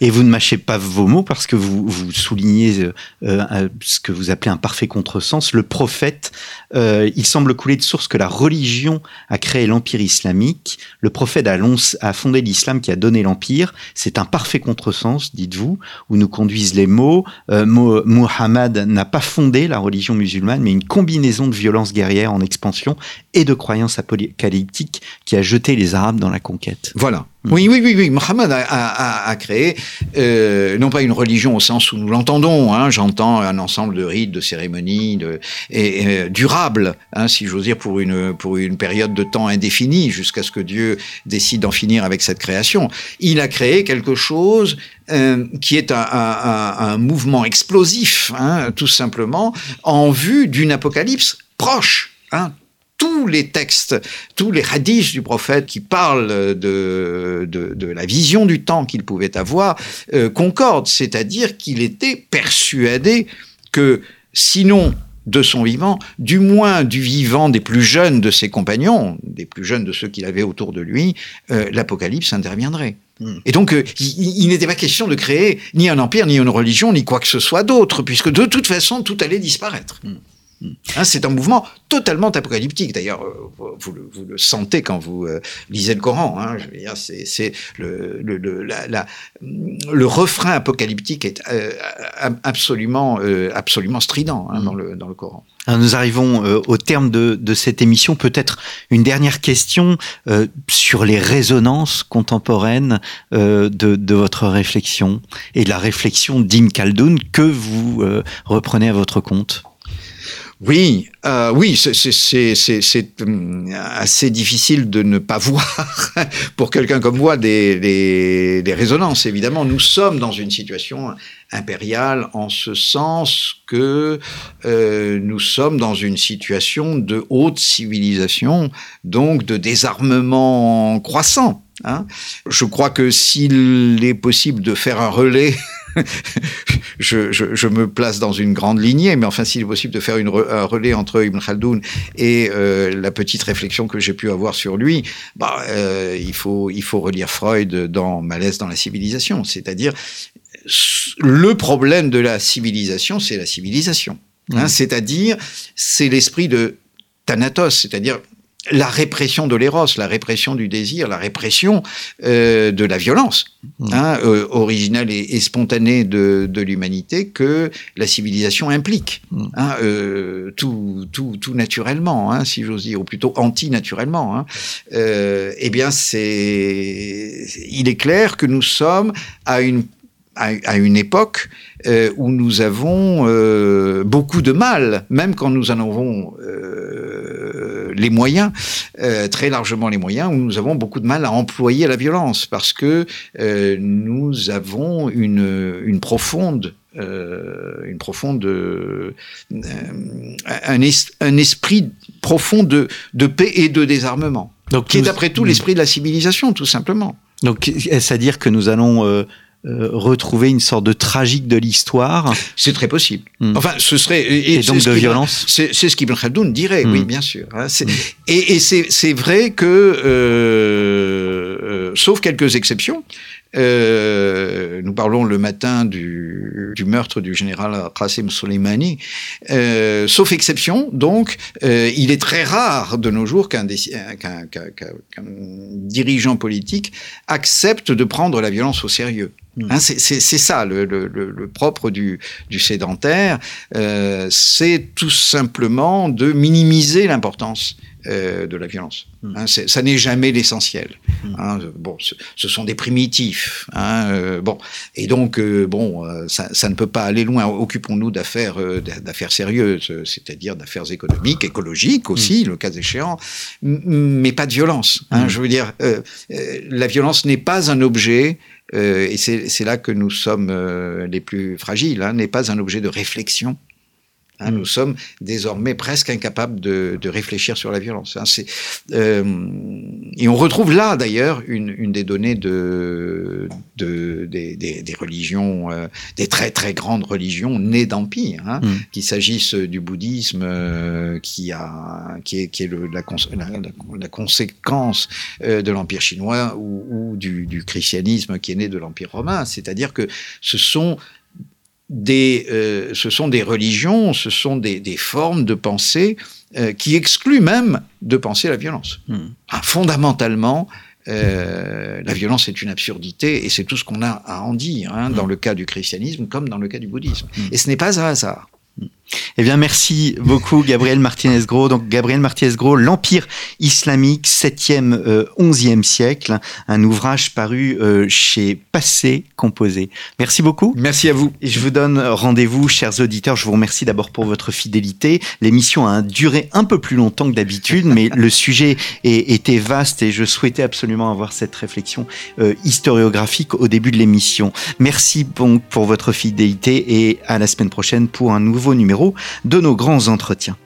et vous ne mâchez pas vos mots parce que vous, vous soulignez euh, ce que vous appelez un parfait contresens. Le prophète, il semble couler de source que la religion a créé l'empire islamique. Le prophète a, a fondé l'islam qui a donné l'empire. C'est un parfait contresens, dites-vous, où nous conduisent les mots. Muhammad n'a pas fondé la religion musulmane, mais une combinaison de violences guerrières en expansion et de croyances apocalyptiques qui a jeté les Arabes dans la conquête. Voilà. Hmm. Oui, oui, oui, oui. Mohammed a, créé euh, non pas une religion au sens où nous l'entendons. Hein, J'entends un ensemble de rites, de cérémonies, de, et, euh, durables, hein, si j'ose dire, pour une pour une période de temps indéfinie, jusqu'à ce que Dieu décide d'en finir avec cette création. Il a créé quelque chose euh, qui est un, un, un mouvement explosif, hein, tout simplement, en vue d'une apocalypse proche. Hein, tous les textes, tous les hadiths du prophète qui parlent de, de, la vision du temps qu'il pouvait avoir euh, concordent, c'est-à-dire qu'il était persuadé que sinon de son vivant, du moins du vivant des plus jeunes de ses compagnons, des plus jeunes de ceux qu'il avait autour de lui, euh, l'Apocalypse interviendrait. Hmm. Et donc, euh, il, n'était pas question de créer ni un empire, ni une religion, ni quoi que ce soit d'autre, puisque de toute façon, tout allait disparaître. Hmm. Hein, c'est un mouvement totalement apocalyptique. D'ailleurs, euh, vous, le, sentez quand vous euh, lisez le Coran. Hein, c'est le, le, refrain apocalyptique est euh, absolument, absolument strident hein, dans, le, dans le Coran. nous arrivons au terme de, cette émission. Peut-être une dernière question sur les résonances contemporaines de, de, votre réflexion et de la réflexion d'Im Khaldoun que vous reprenez à votre compte. Oui, euh, oui, c'est hum, assez difficile de ne pas voir, pour quelqu'un comme moi, des, résonances. Évidemment, nous sommes dans une situation impériale en ce sens que euh, nous sommes dans une situation de haute civilisation, donc de désarmement croissant. Hein. Je crois que s'il est possible de faire un relais je, je, je, me place dans une grande lignée, mais enfin, s'il est possible de faire une un relais entre Ibn Khaldoun et euh, la petite réflexion que j'ai pu avoir sur lui, bah, euh, il, faut, il faut relire Freud dans Malaise dans la civilisation. C'est-à-dire, le problème de la civilisation, c'est la civilisation. Hein, mmh. C'est-à-dire, c'est l'esprit de Thanatos, c'est-à-dire la répression de l'éros, la répression du désir, la répression euh, de la violence, mmh. hein, euh, originale et, et, spontanée de, de l'humanité que la civilisation implique, mmh. hein, euh, tout, tout, tout naturellement, hein, si j'ose dire, ou plutôt anti-naturellement. Hein. Euh, eh bien, c'est, il est clair que nous sommes à une à, une époque euh, où nous avons euh, beaucoup de mal, même quand nous en avons euh, les moyens, très largement les moyens, où nous avons beaucoup de mal à employer la violence, parce que nous avons une, une profonde une profonde un, es, un, esprit profond de, de paix et de désarmement, Donc, qui est d'après tout l'esprit de la civilisation, tout simplement. Donc, est-ce à dire que nous allons euh, retrouver une sorte de tragique de l'histoire. C'est très possible. Mm. Enfin, ce serait et, et donc de violence. C'est ce qu'Ibn Khaldoun dirait, mm. oui, bien sûr. Hein, mm. Et, et c'est vrai que, euh, euh, sauf quelques exceptions, euh, nous parlons le matin du, du, meurtre du général Qasem Soleimani. Euh, sauf exception, donc, euh, il est très rare de nos jours qu'un qu qu qu dirigeant politique accepte de prendre la violence au sérieux. Mmh. Hein, c'est ça le, le, le, propre du, du sédentaire, euh, c'est tout simplement de minimiser l'importance euh, de la violence. Mmh. Hein, ça n'est jamais l'essentiel. Mmh. Hein, bon, ce, ce, sont des primitifs. Hein, euh, bon, et donc euh, bon, ça, ça, ne peut pas aller loin. Occupons-nous d'affaires d'affaires sérieuses, c'est-à-dire d'affaires économiques, écologiques aussi, mmh. le cas échéant, mais pas de violence. Je veux dire, la violence n'est pas un objet euh, et c'est là que nous sommes euh, les plus fragiles, hein, n'est pas un objet de réflexion. Hein, mm. Nous sommes désormais presque incapables de, de réfléchir sur la violence. Hein, euh, et on retrouve là d'ailleurs une, une, des données de, de des, des, des, religions, euh, des très très grandes religions nées d'empire, hein, mm. qu'il s'agisse du bouddhisme euh, qui a qui est, qui est le, la, la, la, conséquence de l'empire chinois ou, ou du, du christianisme qui est né de l'empire romain. C'est-à-dire que ce sont des, euh, ce sont des religions, ce sont des, des formes de pensée euh, qui excluent même de penser la violence. Mmh. Ah, fondamentalement, euh, la violence est une absurdité et c'est tout ce qu'on a à en dire, hein, mmh. dans le cas du christianisme comme dans le cas du bouddhisme. Mmh. Et ce n'est pas un hasard. Eh bien, merci beaucoup, Gabriel Martinez-Gros. Donc, Gabriel Martinez-Gros, L'Empire islamique, 7e, euh, 11e siècle, un ouvrage paru euh, chez Passé Composé. Merci beaucoup. Merci à vous. Et je vous donne rendez-vous, chers auditeurs. Je vous remercie d'abord pour votre fidélité. L'émission a duré un peu plus longtemps que d'habitude, mais le sujet est, était vaste et je souhaitais absolument avoir cette réflexion euh, historiographique au début de l'émission. Merci donc pour votre fidélité et à la semaine prochaine pour un nouveau de nos grands entretiens.